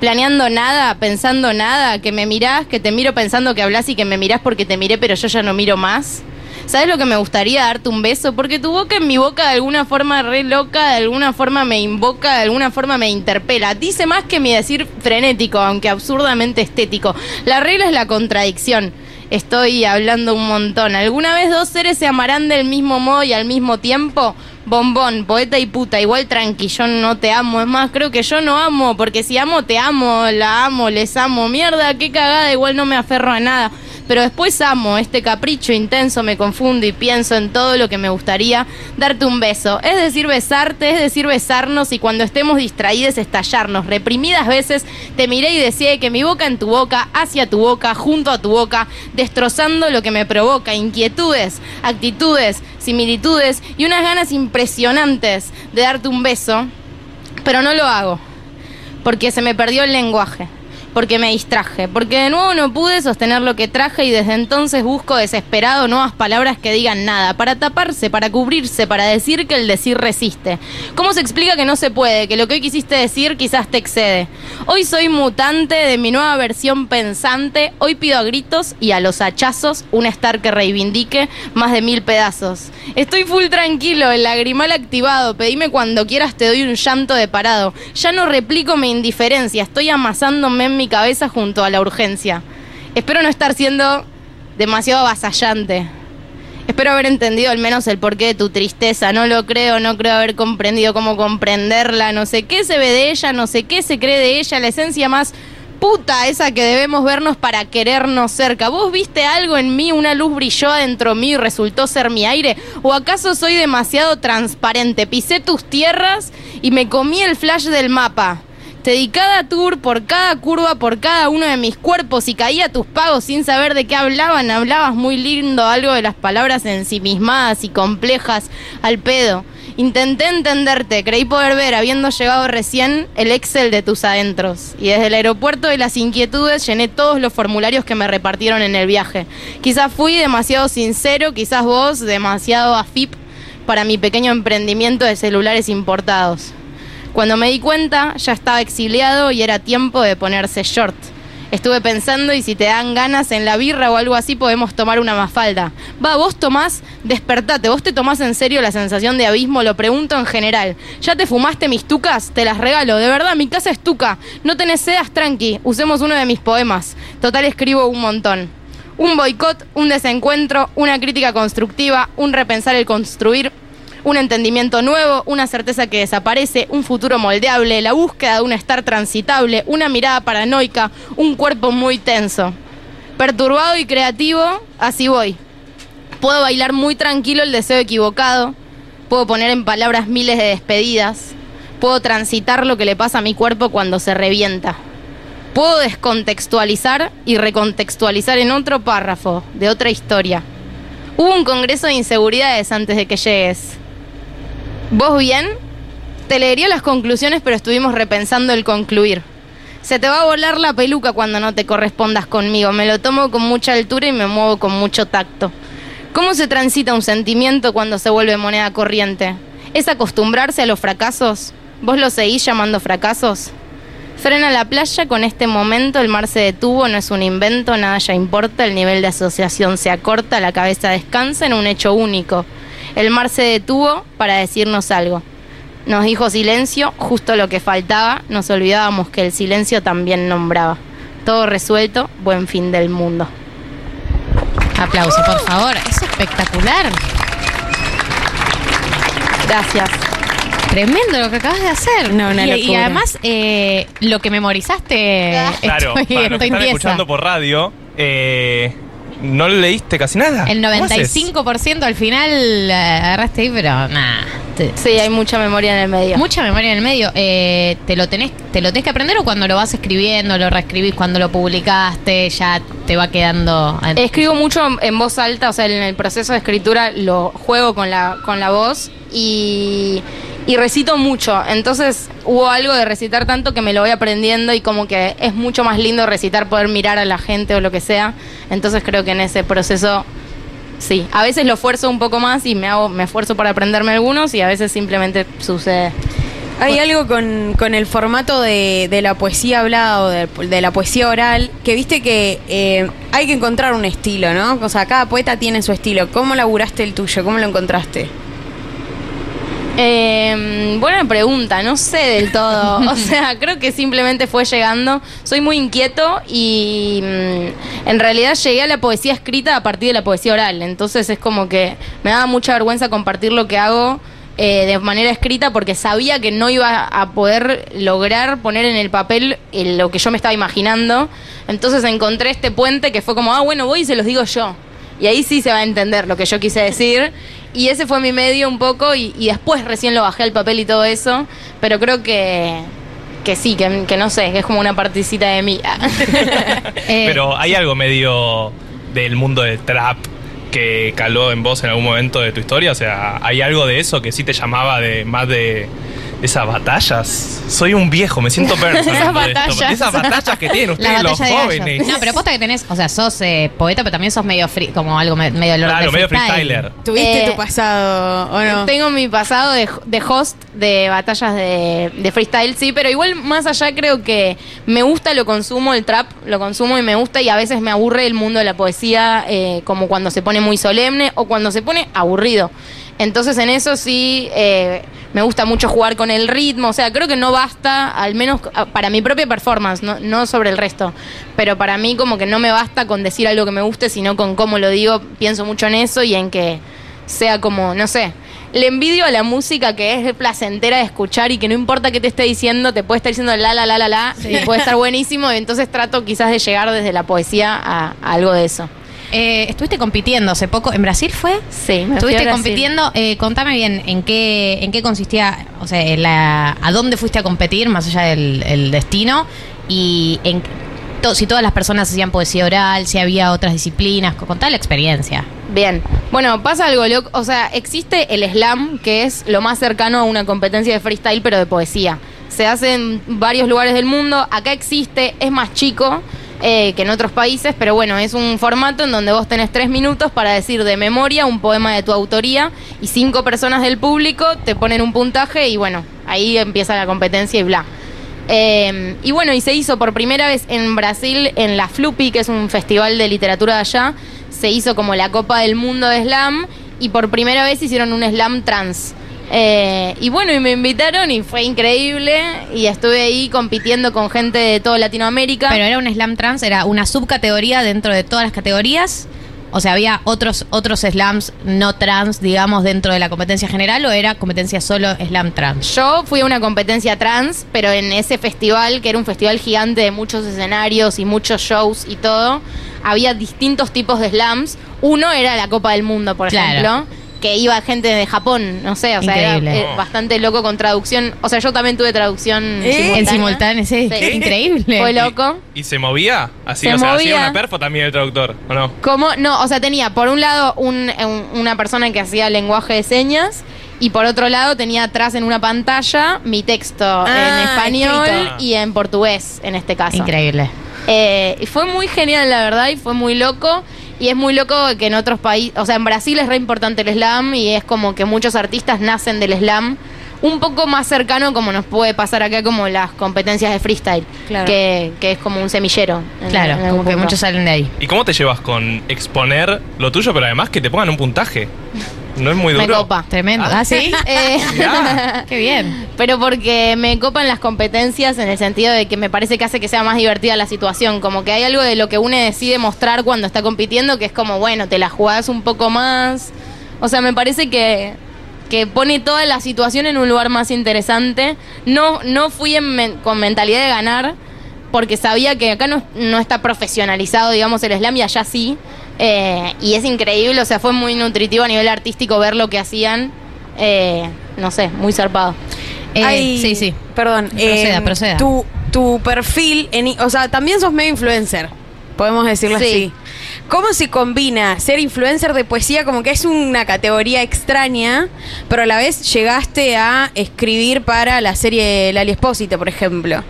Planeando nada, pensando nada, que me mirás, que te miro pensando que hablas y que me mirás porque te miré, pero yo ya no miro más. ¿Sabes lo que me gustaría darte un beso? Porque tu boca en mi boca de alguna forma re loca, de alguna forma me invoca, de alguna forma me interpela. Dice más que mi decir frenético, aunque absurdamente estético. La regla es la contradicción. Estoy hablando un montón. ¿Alguna vez dos seres se amarán del mismo modo y al mismo tiempo? Bombón, poeta y puta, igual tranqui, yo no te amo. Es más, creo que yo no amo, porque si amo, te amo, la amo, les amo. Mierda, qué cagada, igual no me aferro a nada pero después amo este capricho intenso, me confundo y pienso en todo lo que me gustaría darte un beso. Es decir, besarte, es decir, besarnos y cuando estemos distraídos estallarnos. Reprimidas veces te miré y decía que mi boca en tu boca, hacia tu boca, junto a tu boca, destrozando lo que me provoca, inquietudes, actitudes, similitudes y unas ganas impresionantes de darte un beso, pero no lo hago, porque se me perdió el lenguaje porque me distraje, porque de nuevo no pude sostener lo que traje y desde entonces busco desesperado nuevas palabras que digan nada, para taparse, para cubrirse, para decir que el decir resiste. ¿Cómo se explica que no se puede, que lo que hoy quisiste decir quizás te excede? Hoy soy mutante de mi nueva versión pensante, hoy pido a gritos y a los hachazos un estar que reivindique más de mil pedazos. Estoy full tranquilo, el lagrimal activado, pedime cuando quieras te doy un llanto de parado. Ya no replico mi indiferencia, estoy amasándome en mi cabeza junto a la urgencia. Espero no estar siendo demasiado avasallante. Espero haber entendido al menos el porqué de tu tristeza. No lo creo, no creo haber comprendido cómo comprenderla. No sé qué se ve de ella, no sé qué se cree de ella. La esencia más puta esa que debemos vernos para querernos cerca. ¿Vos viste algo en mí? ¿Una luz brilló adentro mío y resultó ser mi aire? ¿O acaso soy demasiado transparente? Pisé tus tierras y me comí el flash del mapa. Te di cada tour por cada curva, por cada uno de mis cuerpos y caía tus pagos sin saber de qué hablaban. Hablabas muy lindo, algo de las palabras ensimismadas y complejas al pedo. Intenté entenderte, creí poder ver, habiendo llegado recién, el Excel de tus adentros. Y desde el aeropuerto de las inquietudes llené todos los formularios que me repartieron en el viaje. Quizás fui demasiado sincero, quizás vos demasiado afip para mi pequeño emprendimiento de celulares importados. Cuando me di cuenta, ya estaba exiliado y era tiempo de ponerse short. Estuve pensando y si te dan ganas en la birra o algo así podemos tomar una mafalda. Va, vos tomás, despertate, vos te tomás en serio la sensación de abismo, lo pregunto en general. ¿Ya te fumaste mis tucas? Te las regalo, de verdad, mi casa es tuca. No tenés sedas, tranqui, usemos uno de mis poemas. Total escribo un montón. Un boicot, un desencuentro, una crítica constructiva, un repensar el construir, un entendimiento nuevo, una certeza que desaparece, un futuro moldeable, la búsqueda de un estar transitable, una mirada paranoica, un cuerpo muy tenso. Perturbado y creativo, así voy. Puedo bailar muy tranquilo el deseo equivocado, puedo poner en palabras miles de despedidas, puedo transitar lo que le pasa a mi cuerpo cuando se revienta. Puedo descontextualizar y recontextualizar en otro párrafo, de otra historia. Hubo un congreso de inseguridades antes de que llegues. ¿Vos bien? Te leería las conclusiones, pero estuvimos repensando el concluir. Se te va a volar la peluca cuando no te correspondas conmigo. Me lo tomo con mucha altura y me muevo con mucho tacto. ¿Cómo se transita un sentimiento cuando se vuelve moneda corriente? ¿Es acostumbrarse a los fracasos? ¿Vos lo seguís llamando fracasos? Frena la playa, con este momento el mar se detuvo, no es un invento, nada ya importa, el nivel de asociación se acorta, la cabeza descansa en un hecho único. El mar se detuvo para decirnos algo. Nos dijo silencio, justo lo que faltaba. Nos olvidábamos que el silencio también nombraba. Todo resuelto, buen fin del mundo. Aplauso, por favor. Es espectacular. Gracias. Tremendo lo que acabas de hacer. No, una y, y además, eh, lo que memorizaste. Claro, estoy, para los que estoy están escuchando por radio, eh, no leíste casi nada. El ¿Cómo haces? 95% al final eh, agarraste ahí, pero nada. Sí, hay mucha memoria en el medio. Mucha memoria en el medio. Eh, ¿te, lo tenés, ¿Te lo tenés que aprender o cuando lo vas escribiendo, lo reescribís, cuando lo publicaste, ya te va quedando... Escribo mucho en voz alta, o sea, en el proceso de escritura lo juego con la, con la voz y, y recito mucho. Entonces hubo algo de recitar tanto que me lo voy aprendiendo y como que es mucho más lindo recitar, poder mirar a la gente o lo que sea. Entonces creo que en ese proceso, sí, a veces lo esfuerzo un poco más y me, hago, me esfuerzo para aprenderme algunos y a veces simplemente sucede. Hay algo con, con el formato de, de la poesía hablada o de, la poesía oral, que viste que eh, hay que encontrar un estilo, ¿no? O sea, cada poeta tiene su estilo. ¿Cómo laburaste el tuyo? ¿Cómo lo encontraste? Eh, buena pregunta, no sé del todo. O sea, creo que simplemente fue llegando. Soy muy inquieto y mm, en realidad llegué a la poesía escrita a partir de la poesía oral. Entonces es como que me daba mucha vergüenza compartir lo que hago eh, de manera escrita porque sabía que no iba a poder lograr poner en el papel eh, lo que yo me estaba imaginando. Entonces encontré este puente que fue como, ah, bueno, voy y se los digo yo. Y ahí sí se va a entender lo que yo quise decir. Y ese fue mi medio un poco y, y después recién lo bajé al papel y todo eso. Pero creo que, que sí, que, que no sé, que es como una partecita de mí. Eh, Pero hay algo medio del mundo del trap que caló en vos en algún momento de tu historia. O sea, hay algo de eso que sí te llamaba de más de esas batallas. Soy un viejo, me siento perso. Esas batallas. Esas batallas que tienen La ustedes los gallos. jóvenes. No, pero posta que tenés, o sea, sos eh, poeta, pero también sos medio free, como algo me- medio de Claro, medio freestyle. freestyler. ¿Tuviste Eh, tu pasado o no? Tengo mi pasado de, de host de batallas de, de freestyle, sí, pero igual más allá creo que me gusta, lo consumo, el trap, lo consumo y me gusta y a veces me aburre el mundo de la poesía, eh, como cuando se pone muy solemne o cuando se pone aburrido. Entonces en eso sí eh, me gusta mucho jugar con el ritmo, o sea, creo que no basta, al menos ah, para mi propia performance, no, no sobre el resto, pero para mí como que no me basta con decir algo que me guste, sino con cómo lo digo, pienso mucho en eso y en que sea como, no sé, le envidio a la música que es placentera de escuchar y que no importa qué te esté diciendo, te puede estar diciendo la, la, la, la, la, y puede estar buenísimo, y entonces trato quizás de llegar desde la poesía a, a algo de eso. Eh, estuviste compitiendo hace poco, ¿en Brasil fue? Sí, me fui a Estuviste compitiendo, eh, contame bien en qué, en qué consistía, o sea, la, a dónde fuiste a competir, más allá del el destino, y en to- si todas las personas hacían poesía oral, si había otras disciplinas, co- contá la experiencia. Bien, bueno, pasa algo loco, o sea, existe el slam, que es lo más cercano a una competencia de freestyle, pero de poesía. Se hace en varios lugares del mundo, acá existe, es más chico eh, que en otros países, pero bueno, es un formato en donde vos tenés tres minutos para decir de memoria un poema de tu autoría y cinco personas del público te ponen un puntaje y bueno, ahí empieza la competencia y bla. Eh, y bueno, y se hizo por primera vez en Brasil, en la Flupi, que es un festival de literatura de allá. Se hizo como la Copa del Mundo de Slam y por primera vez hicieron un Slam trans. Eh, y bueno, y me invitaron y fue increíble y estuve ahí compitiendo con gente de toda Latinoamérica. Pero era un slam trans, era una subcategoría dentro de todas las categorías. O sea, había otros otros slams no trans, digamos, dentro de la competencia general o era competencia solo slam trans. Yo fui a una competencia trans, pero en ese festival, que era un festival gigante de muchos escenarios y muchos shows y todo, había distintos tipos de slams. Uno era la Copa del Mundo, por Claro. ejemplo, que iba gente de Japón, no sé, o sea, era eh, bastante loco con traducción. O sea, yo también tuve traducción ¿Eh? En simultáneo, sí. Sí. Increíble. Fue loco. ¿Y se movía? Así, Se o sea, hacía una perfo también el traductor, ¿o no? ¿Cómo? No, o sea, tenía por un lado un- un- una persona que hacía lenguaje de señas y por otro lado tenía atrás en una pantalla mi texto en Ah, español escrito. y en portugués en este caso. Increíble. Eh, y fue muy genial, la verdad, y fue muy loco. Y es muy loco que en otros países, o sea, en Brasil es re importante el slam y es como que muchos artistas nacen del slam. Un poco más cercano como nos puede pasar acá como las competencias de freestyle, Claro. que, que es como un semillero. en- Claro, en como que muchos salen de ahí. ¿Y cómo te llevas con exponer lo tuyo, pero además que te pongan un puntaje? No es muy Me duro. copa. Tremendo. ¿Ah, sí? Eh. Qué bien. pero porque me copan las competencias en el sentido de que me parece que hace que sea más divertida la situación. Como que hay algo de lo que uno decide mostrar cuando está compitiendo que es como, bueno, te la jugás un poco más. O sea, me parece que, que pone toda la situación en un lugar más interesante. No, no fui en men- con mentalidad de ganar, porque sabía que acá no, no está profesionalizado, digamos, el slam y allá sí. Eh, y es increíble, o sea, fue muy nutritivo a nivel artístico ver lo que hacían. Eh, no sé, muy zarpado. Eh, Ay, sí, sí. Perdón. Proceda, eh, proceda. Tu, tu perfil, en, i- o sea, también sos medio influencer, podemos decirlo Sí. así. ¿Cómo se combina ser influencer de poesía como que es una categoría extraña, pero a la vez llegaste a escribir para la serie Lali Espósito, por ejemplo?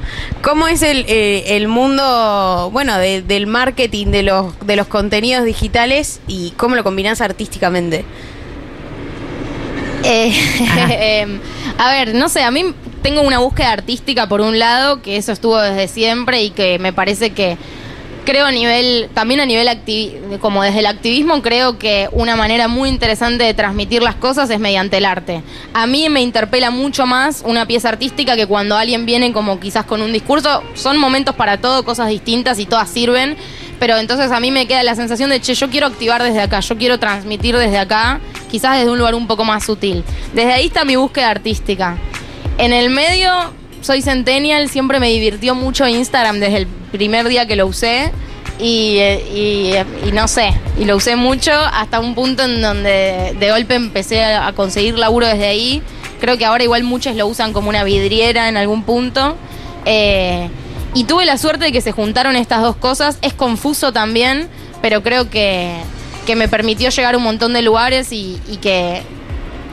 ¿Cómo es el, eh, el mundo, bueno, de- del marketing, de los, de los contenidos digitales y cómo lo combinás artísticamente? Eh, em, a ver, no sé, a mí tengo una búsqueda artística por un lado, que eso estuvo desde siempre y que me parece que creo a nivel, también a nivel como desde el activismo, creo que una manera muy interesante de transmitir las cosas es mediante el arte. A mí me interpela mucho más una pieza artística que cuando alguien viene como quizás con un discurso, son momentos para todo, cosas distintas y todas sirven, pero entonces a mí me queda la sensación de, che, yo quiero activar desde acá, yo quiero transmitir desde acá, quizás desde un lugar un poco más sutil. Desde ahí está mi búsqueda artística. En el medio, soy centennial, siempre me divirtió mucho Instagram desde el primer día que lo usé. Y, eh, eh, no sé, y lo usé mucho hasta un punto en donde de golpe empecé a conseguir laburo desde ahí. Creo que ahora igual muchos lo usan como una vidriera en algún punto. Eh, y tuve la suerte de que se juntaron estas dos cosas. Es confuso también, pero creo que, que me permitió llegar a un montón de lugares y que,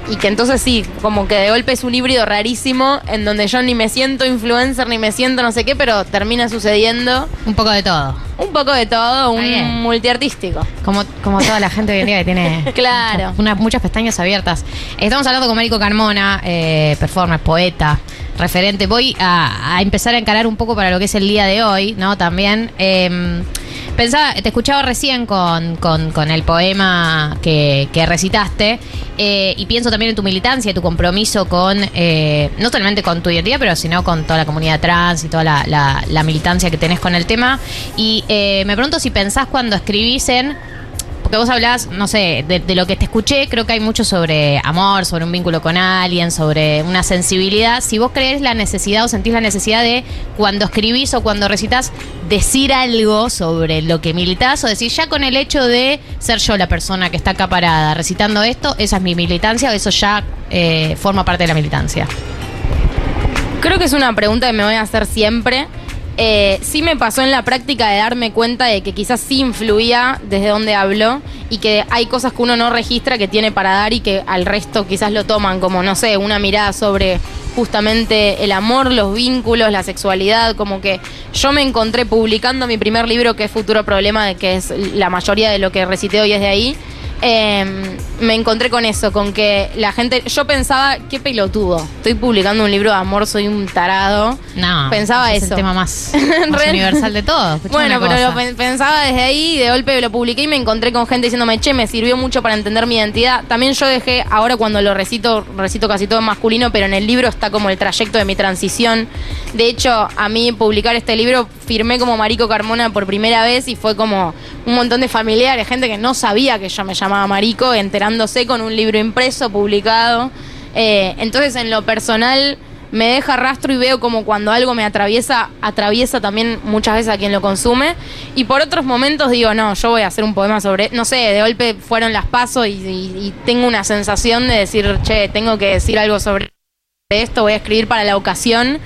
y que entonces sí, como que de golpe es un híbrido rarísimo en donde yo ni me siento influencer ni me siento no sé qué, pero termina sucediendo Un poco de todo. un poco de todo, un multiartístico. Como, como toda la gente hoy en día que tiene Claro. muchas, una- muchas pestañas abiertas. Estamos hablando con Marico Carmona, eh, performer, poeta, referente. Voy a, empezar a encarar un poco para lo que es el día de hoy, ¿no? También. eh, pensaba, te escuchaba recién con, con- el poema que, que recitaste eh, y pienso también en tu militancia y tu compromiso con, eh, no solamente con tu identidad, pero sino con toda la comunidad trans y toda la, la- la militancia que tenés con el tema. Y eh, me pregunto si pensás cuando escribís en porque vos hablás, no sé, de, lo que te escuché, creo que hay mucho sobre amor, sobre un vínculo con alguien, sobre una sensibilidad. Si vos crees la necesidad o sentís la necesidad de, cuando escribís o cuando recitas, decir algo sobre lo que militás, o decir, ya con el hecho de ser yo la persona que está acá parada recitando esto, esa es mi militancia, o eso ya eh, forma parte de la militancia. Creo que es una pregunta que me voy a hacer siempre. Eh, sí me pasó en la práctica de darme cuenta de que quizás sí influía desde donde hablo y que hay cosas que uno no registra que tiene para dar y que al resto quizás lo toman como, no sé, una mirada sobre justamente el amor, los vínculos, la sexualidad, como que yo me encontré publicando mi primer libro que es Futuro Problema, que es la mayoría de lo que recité hoy es de ahí. Eh, me encontré con eso, con que la gente, yo pensaba, qué pelotudo, estoy publicando un libro de amor, soy un tarado. No, Pensaba es eso. el tema más, más universal de todo. Escuchame Bueno, pero lo pen- pensaba desde ahí, de golpe lo publiqué y me encontré con gente diciéndome, che, me sirvió mucho para entender mi identidad. También yo dejé, ahora cuando lo recito, recito casi todo en masculino, pero en el libro está como el trayecto de mi transición. De hecho, a mí publicar este libro firmé como Marico Carmona por primera vez y fue como un montón de familiares, gente que no sabía que yo me llamaba Marico, enterándose con un libro impreso, publicado. Eh, entonces, en lo personal, me deja rastro y veo como cuando algo me atraviesa, atraviesa también muchas veces a quien lo consume. Y por otros momentos digo, no, yo voy a hacer un poema sobre, no sé, de golpe fueron las pasos y, tengo una sensación de decir, che, tengo que decir algo sobre esto, voy a escribir para la ocasión.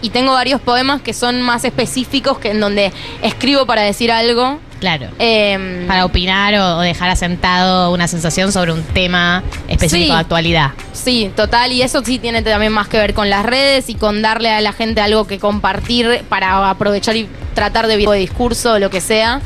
Y tengo varios poemas que son más específicos, que en donde escribo para decir algo. Claro. Em, Para opinar o, o dejar asentado una sensación sobre un tema específico Sí. de actualidad. Sí, total, y eso sí tiene también más que ver con las redes y con darle a la gente algo que compartir para aprovechar y tratar de de discurso o lo que sea.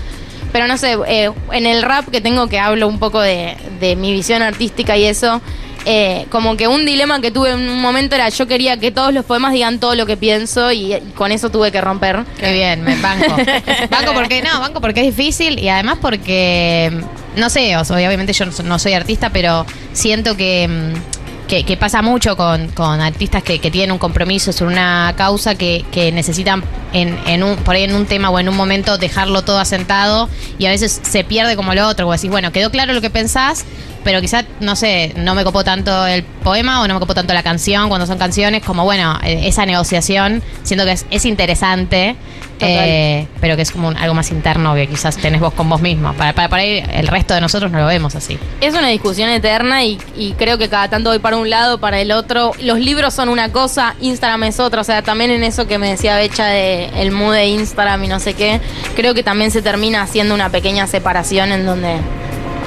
Pero no sé, eh, en el rap que tengo que hablo un poco de, de mi visión artística y eso, eh, como que un dilema que tuve en un momento era yo quería que todos los poemas digan todo lo que pienso y, y con eso tuve que romper. Qué bien, me banco. banco porque no, banco porque es difícil y además porque no sé, o sea, obviamente yo no so- no soy artista, pero siento que, mm, que, que pasa mucho con, con artistas que, que tienen un compromiso sobre una causa que, que necesitan en, en un, por ahí en un tema o en un momento dejarlo todo asentado y a veces se pierde como lo otro, o decís, bueno, quedó claro lo que pensás, pero quizás, no sé, no me copó tanto el poema o no me copó tanto la canción, cuando son canciones, como bueno, eh, esa negociación, siento que es, es interesante, eh, pero que es como un- algo más interno que quizás tenés vos con vos mismo. Para, para, para ahí el resto de nosotros no lo vemos así. Es una discusión eterna y, y creo que cada tanto voy para un lado, para el otro. Los libros son una cosa, Instagram es otra. O sea, también en eso que me decía Becha de el mood de Instagram y no sé qué, creo que también se termina haciendo una pequeña separación en donde.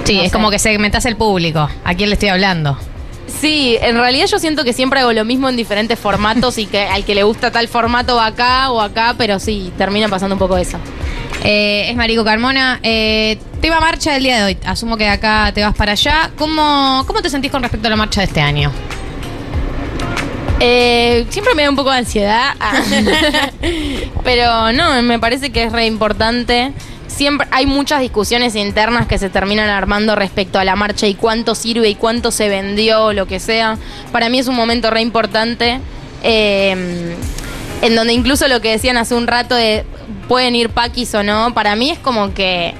Sí, no es sé. como que segmentás el público. ¿A quién le estoy hablando? Sí, en realidad yo siento que siempre hago lo mismo en diferentes formatos y que al que le gusta tal formato va acá o acá, pero sí, termina pasando un poco eso. Eh, es Marico Carmona. Eh, tema marcha del día de hoy. Asumo que acá te vas para allá. ¿Cómo, ¿Cómo te sentís con respecto a la marcha de este año? Eh, siempre me da un poco de ansiedad, ah. pero no, me parece que es re importante. Siempre hay muchas discusiones internas que se terminan armando respecto a la marcha y cuánto sirve y cuánto se vendió, lo que sea. Para mí es un momento re importante. eh, en donde incluso lo que decían hace un rato de pueden ir paquis o no, para mí es como que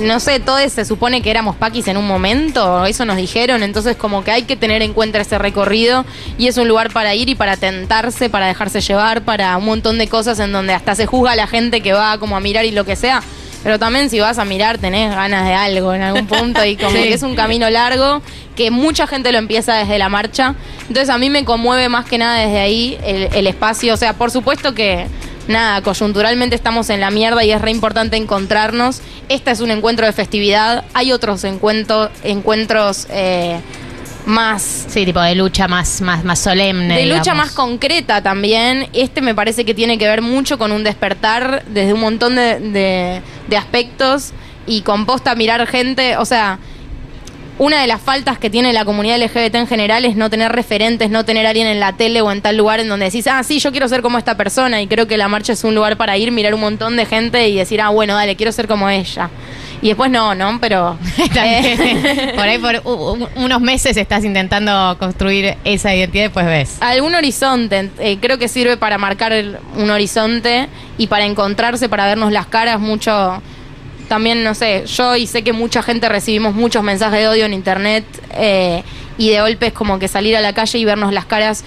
no sé, todos se supone que éramos paquis en un momento, eso nos dijeron, entonces como que hay que tener en cuenta ese recorrido y es un lugar para ir y para tentarse, para dejarse llevar, para un montón de cosas en donde hasta se juzga a la gente que va como a mirar y lo que sea. Pero también si vas a mirar tenés ganas de algo en algún punto y como Sí. que es un camino largo que mucha gente lo empieza desde la marcha. Entonces a mí me conmueve más que nada desde ahí el, el espacio. O sea, por supuesto que nada, coyunturalmente estamos en la mierda y es re importante encontrarnos. Este es un encuentro de festividad. Hay otros encuentros, encuentros eh, más Sí, tipo de lucha más, más, más solemne. de lucha más concreta también. Este me parece que tiene que ver mucho con un despertar desde un montón de, de- de aspectos y con posta mirar gente. O sea, una de las faltas que tiene la comunidad LGBT en general es no tener referentes, no tener a alguien en la tele o en tal lugar en donde decís, ah, sí, yo quiero ser como esta persona. Y creo que la marcha es un lugar para ir, mirar un montón de gente y decir, ah, bueno, dale, quiero ser como ella. Y después no, ¿no? Pero. También, por ahí por unos meses estás intentando construir esa identidad y después ves. algún horizonte. eh, creo que sirve para marcar un horizonte y para encontrarse, para vernos las caras mucho. También, no sé, yo y sé que mucha gente recibimos muchos mensajes de odio en internet eh, y de golpe es como que salir a la calle y vernos las caras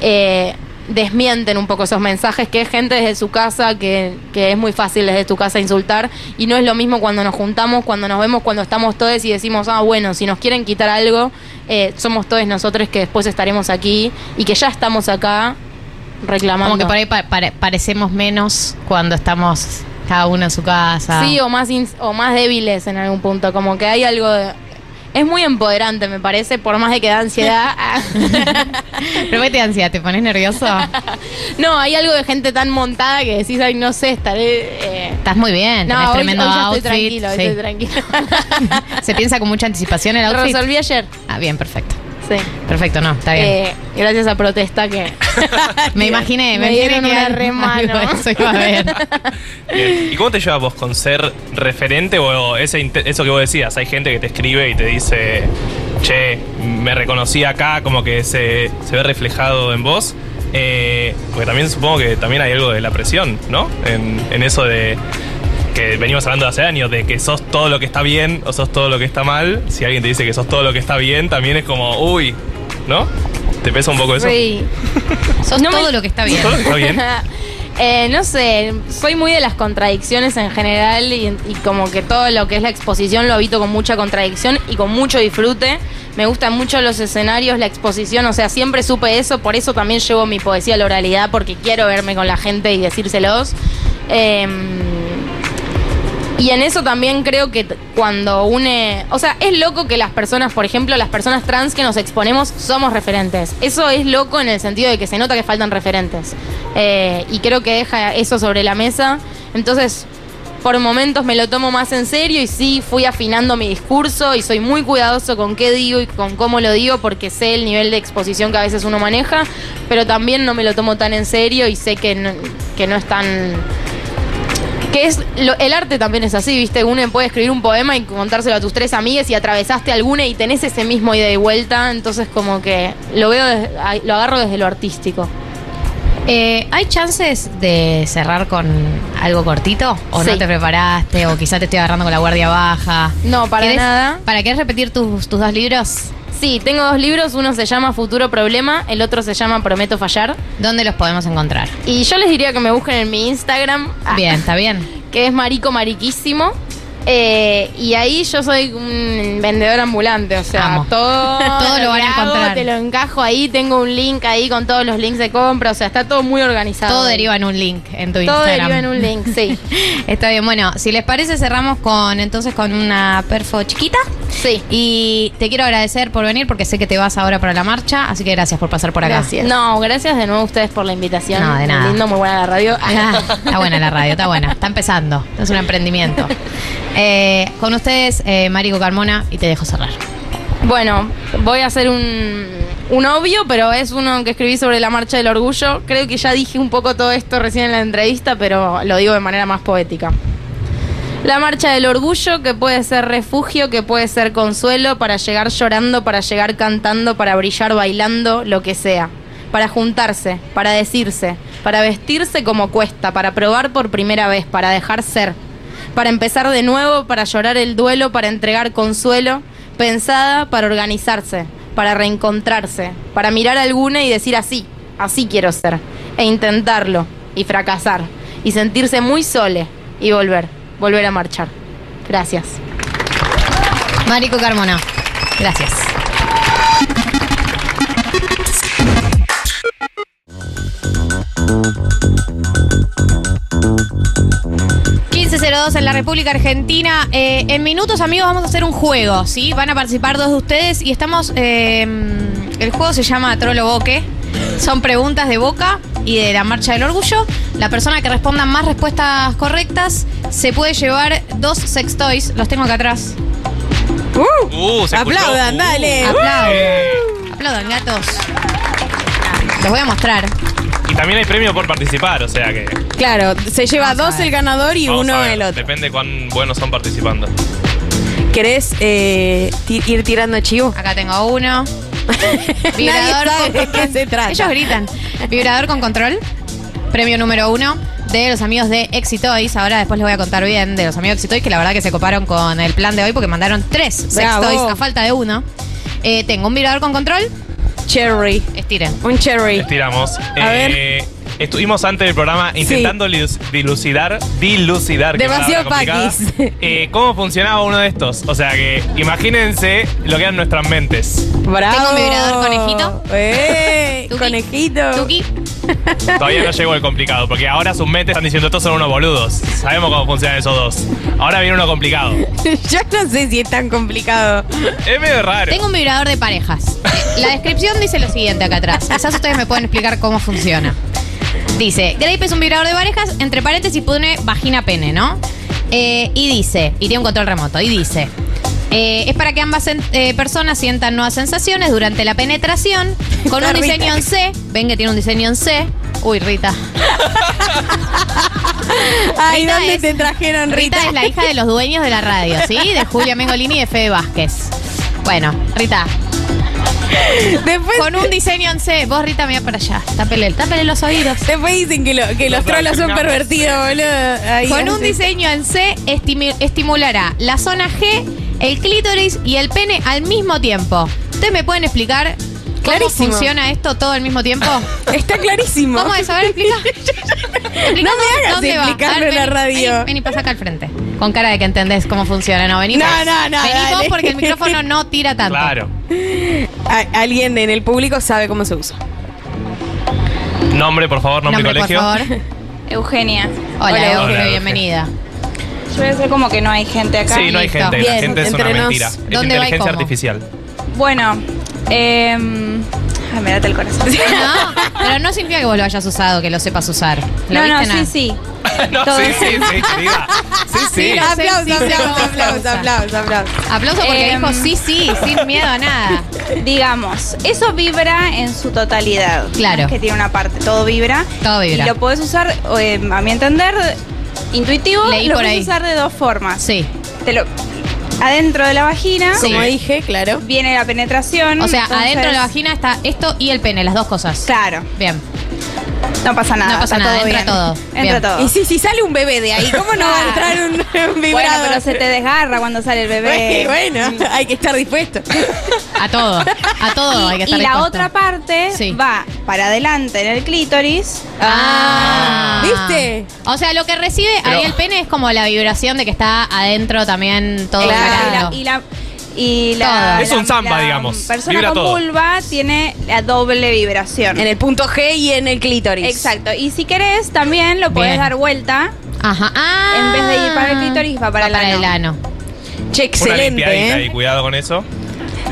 eh, desmienten un poco esos mensajes, que es gente desde su casa, que, que es muy fácil desde tu casa insultar, y no es lo mismo cuando nos juntamos, cuando nos vemos, cuando estamos todos y decimos, ah, bueno, si nos quieren quitar algo, eh, somos todos nosotros que después estaremos aquí y que ya estamos acá reclamando. Como que por ahí pa- pare- parecemos menos cuando estamos cada uno en su casa. Sí, o más, o más débiles en algún punto, como que hay algo de... Es muy empoderante, me parece, por más de que da ansiedad. Pero qué te da ansiedad, ¿te pones nervioso? no, hay algo de gente tan montada que decís, ay, no sé, estaré... eh, Estás muy bien, tenés No, hoy, tremendo hoy outfit. estoy tranquilo, sí. estoy tranquilo. ¿Se piensa con mucha anticipación el Lo outfit? resolví ayer. Ah, bien, perfecto. Sí. Perfecto, no, está bien. Eh, gracias a protesta que. me imaginé, me, me dieron que una algo- re mano. algo de eso iba a haber. Bien. ¿Y cómo te llevas vos con ser referente o ese, eso que vos decías? Hay gente que te escribe y te dice, che, me reconocí acá, como que se, se ve reflejado en vos. Eh, porque también supongo que también hay algo de la presión, ¿no? En, en eso de que venimos hablando hace años, de que sos todo lo que está bien o sos todo lo que está mal. Si alguien te dice que sos todo lo que está bien, también es como, uy, ¿no? ¿Te pesa un poco eso? Sí. Sos No me- todo lo que está bien. ¿Todo lo que está bien? Eh, no sé, soy muy de las contradicciones en general y, y como que todo lo que es la exposición lo habito con mucha contradicción y con mucho disfrute. Me gustan mucho los escenarios, la exposición, o sea, siempre supe eso, por eso también llevo mi poesía a la oralidad, porque quiero verme con la gente y decírselos. Em, y en eso también creo que cuando une. O sea, es loco que las personas, por ejemplo, las personas trans que nos exponemos somos referentes. Eso es loco en el sentido de que se nota que faltan referentes. Eh, y creo que deja eso sobre la mesa. Entonces, por momentos me lo tomo más en serio y sí fui afinando mi discurso y soy muy cuidadoso con qué digo y con cómo lo digo porque sé el nivel de exposición que a veces uno maneja, pero también no me lo tomo tan en serio y sé que que no es tan Que es lo- el arte también es así, ¿viste? Uno puede escribir un poema y contárselo a tus tres amigas y atravesaste alguna y tenés ese mismo ida y vuelta, entonces como que lo veo, des- ay, lo agarro desde lo artístico. Eh, ¿Hay chances de cerrar con algo cortito? ¿O Sí. no te preparaste? ¿O quizá te estoy agarrando con la guardia baja? No, para ¿Querés- nada. ¿Para querés repetir tus, tus dos libros? Sí, tengo dos libros, uno se llama Futuro Problema, el otro se llama Prometo Fallar. ¿Dónde los podemos encontrar? Y yo les diría que me busquen en mi Instagram. ah, Bien, está bien. que es marico mariquísimo. Eh, y ahí yo soy un vendedor ambulante, o sea, Amo. todo, Todo lo van a encontrar. Te lo encajo ahí, tengo un link ahí con todos los links de compra, o sea, está todo muy organizado. Todo deriva en un link en tu Todo Instagram. deriva en un link, sí. Está bien, bueno, si les parece cerramos con entonces con una perfo chiquita. Sí. Y te quiero agradecer por venir porque sé que te vas ahora para la marcha, así que gracias por pasar por acá. Gracias. No, gracias de nuevo a ustedes por la invitación. No, de Muy nada. lindo, muy buena la radio. Ah, está buena la radio, está buena, está empezando, es un emprendimiento. Eh, con ustedes, eh, Marico Carmona, y te dejo cerrar. Bueno, voy a hacer un, un obvio, pero es uno que escribí sobre la marcha del orgullo. Creo que ya dije un poco todo esto recién en la entrevista, pero lo digo de manera más poética. La marcha del orgullo, que puede ser refugio, que puede ser consuelo, para llegar llorando, para llegar cantando, para brillar bailando, lo que sea. Para juntarse, para decirse, para vestirse como cuesta, para probar por primera vez, para dejar ser. Para empezar de nuevo, para llorar el duelo, para entregar consuelo, pensada para organizarse, para reencontrarse, para mirar alguna y decir así, así quiero ser, e intentarlo, y fracasar, y sentirse muy sole, y volver, volver a marchar. Gracias. Marico Carmona, gracias. ...1502 en la República Argentina. Eh, en minutos, amigos, vamos a hacer un juego, ¿sí? Van a participar dos de ustedes y estamos... eh, el juego se llama Trolo Boque. Son preguntas de Boca y de la Marcha del Orgullo. La persona que responda más respuestas correctas se puede llevar dos sex toys. Los tengo acá atrás. Uh, se escuchó. Aplaudan, Uh. dale. Aplaudan. Eh, Aplaudan, gatos. Los voy a mostrar. Y también hay premio por participar, o sea que. Claro, se lleva Vamos dos el ganador y vamos uno el otro. Depende cuán buenos son participando. ¿Querés eh, ir tirando chivo? Acá tengo uno. Vibrador Nadie sabe con de qué se trata. Ellos gritan. Vibrador con control. Premio número uno de los amigos de Exitoys. Ahora después les voy a contar bien de los amigos de Exitoys, que la verdad que se coparon con el plan de hoy porque mandaron tres sex Bravo. toys a falta de uno. Eh, tengo un vibrador con control. Cherry. Estiren. Un cherry. Estiramos. A Eh, Estuvimos antes del programa intentando lus- dilucidar, dilucidar, Demasiado paquis. eh, cómo funcionaba uno de estos. O sea que imagínense lo que eran nuestras mentes. Bravo. Tengo un vibrador conejito. ¡Eh! Tuki. Conejito. Tuki. Todavía no llegó el complicado, porque ahora sus mentes están diciendo estos son unos boludos. Sabemos cómo funcionan esos dos. Ahora viene uno complicado. Yo no sé si es tan complicado. Es medio raro. Tengo un vibrador de parejas. La descripción dice lo siguiente acá atrás. Quizás ustedes me pueden explicar cómo funciona. Dice, Grape es un vibrador de parejas, entre paréntesis pone vagina pene, ¿no? Eh, y dice, y tiene un control remoto, y dice, eh, es para que ambas eh, personas sientan nuevas sensaciones durante la penetración, con un diseño en C. Ven que tiene un diseño en C. Uy, Rita. Ay, Rita ¿dónde es- te trajeron, Rita? Rita es la hija de los dueños de la radio, ¿sí? De Julia Mengolini y de Fede Vázquez. Bueno, Rita, Después, con un diseño en C. Vos, Rita, mira para allá. Tápele, tápele los oídos. después dicen que, lo- que los trolos son pervertidos, boludo. Ahí Con un diseño en C estimi- estimulará la zona G, el clítoris y el pene al mismo tiempo. ¿Ustedes me pueden explicar cómo Clarísimo. funciona esto todo al mismo tiempo? Está clarísimo. ¿Cómo es? A ver, explica. No me hagas explicarlo en la radio. Vení, vení, pasa acá al frente. Con cara de que entendés cómo funciona. No, vení No, no, no, dale. porque el micrófono no tira tanto. Claro. Alguien en el público sabe cómo se usa. Nombre, por favor, nombre, Nombre, y colegio. por favor. Eugenia. Hola, Hola, Euge, Hola, Euge. bienvenida. Yo voy a hacer como que no hay gente acá. Sí, no hay Listo. gente. Bien, la gente es una mentira. Es ¿Dónde va y inteligencia cómo? artificial. Bueno, eh, ay, me date el corazón. No, pero no significa que vos lo hayas usado, que lo sepas usar. ¿Lo No, no, viste, sí, sí. no, Todo sí, sí, sí, querida. Sí, sí. lo sé, Aplausos, sí, sé cómo aplausos, se aplausos, usa. aplausos, aplausos. Aplauso porque Em, dijo sí, sí, sin miedo a nada. Digamos, eso vibra en su totalidad. Claro. Que tiene una parte, todo vibra. Todo vibra. Y lo podés usar, eh, a mi entender, intuitivo, Leí lo por puedes ahí. usar de dos formas. Sí. Te lo, adentro de la vagina, Sí. Como dije, claro. viene la penetración. O sea, entonces- adentro de la vagina está esto y el pene, las dos cosas. Claro, Bien. No pasa nada. No pasa nada, todo entra bien. todo. Entra Bien. todo. Y si, si sale un bebé de ahí, ¿cómo no va a entrar un, un bueno, vibrador? pero se te desgarra cuando sale el bebé. Bueno, hay que estar dispuesto. A todo. A todo hay que y estar la dispuesto. otra parte Sí. va para adelante en el clítoris. Ah. ¿Viste? O sea, lo que recibe Pero- ahí el pene es como la vibración de que está adentro también todo Claro, y la, y la, Todo. la- Es un samba, la digamos. persona Vibra con todo. vulva tiene la doble vibración. En el punto G y en el clítoris. Exacto. Y si querés, también lo puedes Bien. dar vuelta. Ajá. Ah. En vez de ir para el clítoris, va para el ano. el ano. Che, Una excelente, limpiadita ¿eh? y cuidado con eso.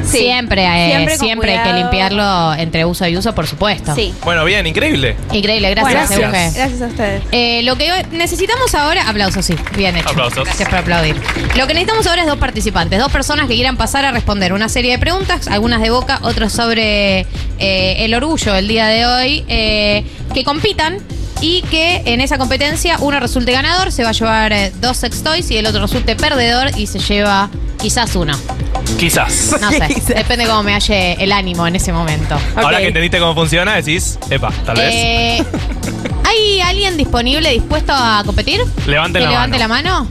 Sí. Siempre, eh, Siempre hay que limpiarlo entre uso y uso, por supuesto. Sí. Bueno, bien, increíble. Increíble, Bueno, gracias, gracias. Euge. Gracias a ustedes. Eh, lo que necesitamos ahora, aplausos, sí, bien hecho. Aplausos. Gracias por aplaudir. Lo que necesitamos ahora es dos participantes, dos personas que quieran pasar a responder una serie de preguntas, algunas de boca, otras sobre eh, el orgullo el día de hoy, eh, que compitan y que en esa competencia uno resulte ganador, se va a llevar eh, dos sex toys y el otro resulte perdedor y se lleva quizás uno. Quizás. No sé, Quizás. depende cómo me halle el ánimo en ese momento. Ahora Ok. que entendiste cómo funciona, decís, epa, tal vez. Eh, ¿Hay alguien disponible dispuesto a competir? Levanten que la levante mano. la mano.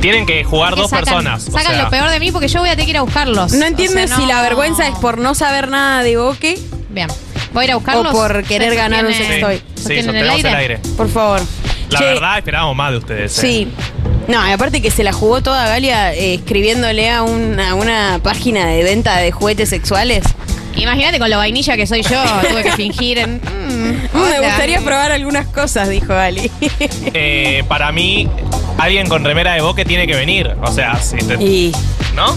Tienen que jugar Que dos sacan, personas. o Sacan sea, lo peor de mí porque yo voy a tener que ir a buscarlos. No entiendo O sea, si no- la vergüenza es por no saber nada de Boque Bien. Voy a ir a buscarlos. o por querer ¿Ustedes ganar un sostienen- sextoy. Sí, sostienen sostenemos el aire. Por favor. La Che, verdad, esperábamos más de ustedes. eh. Sí. No, y aparte que se la jugó toda Galia eh, escribiéndole a una, página de venta de juguetes sexuales. Imagínate con lo vainilla que soy yo, tuve que fingir en. mm, Me hola. gustaría probar algunas cosas, dijo Gali. Eh, para mí, alguien con remera de boque tiene que venir. O sea, si te- y ¿no?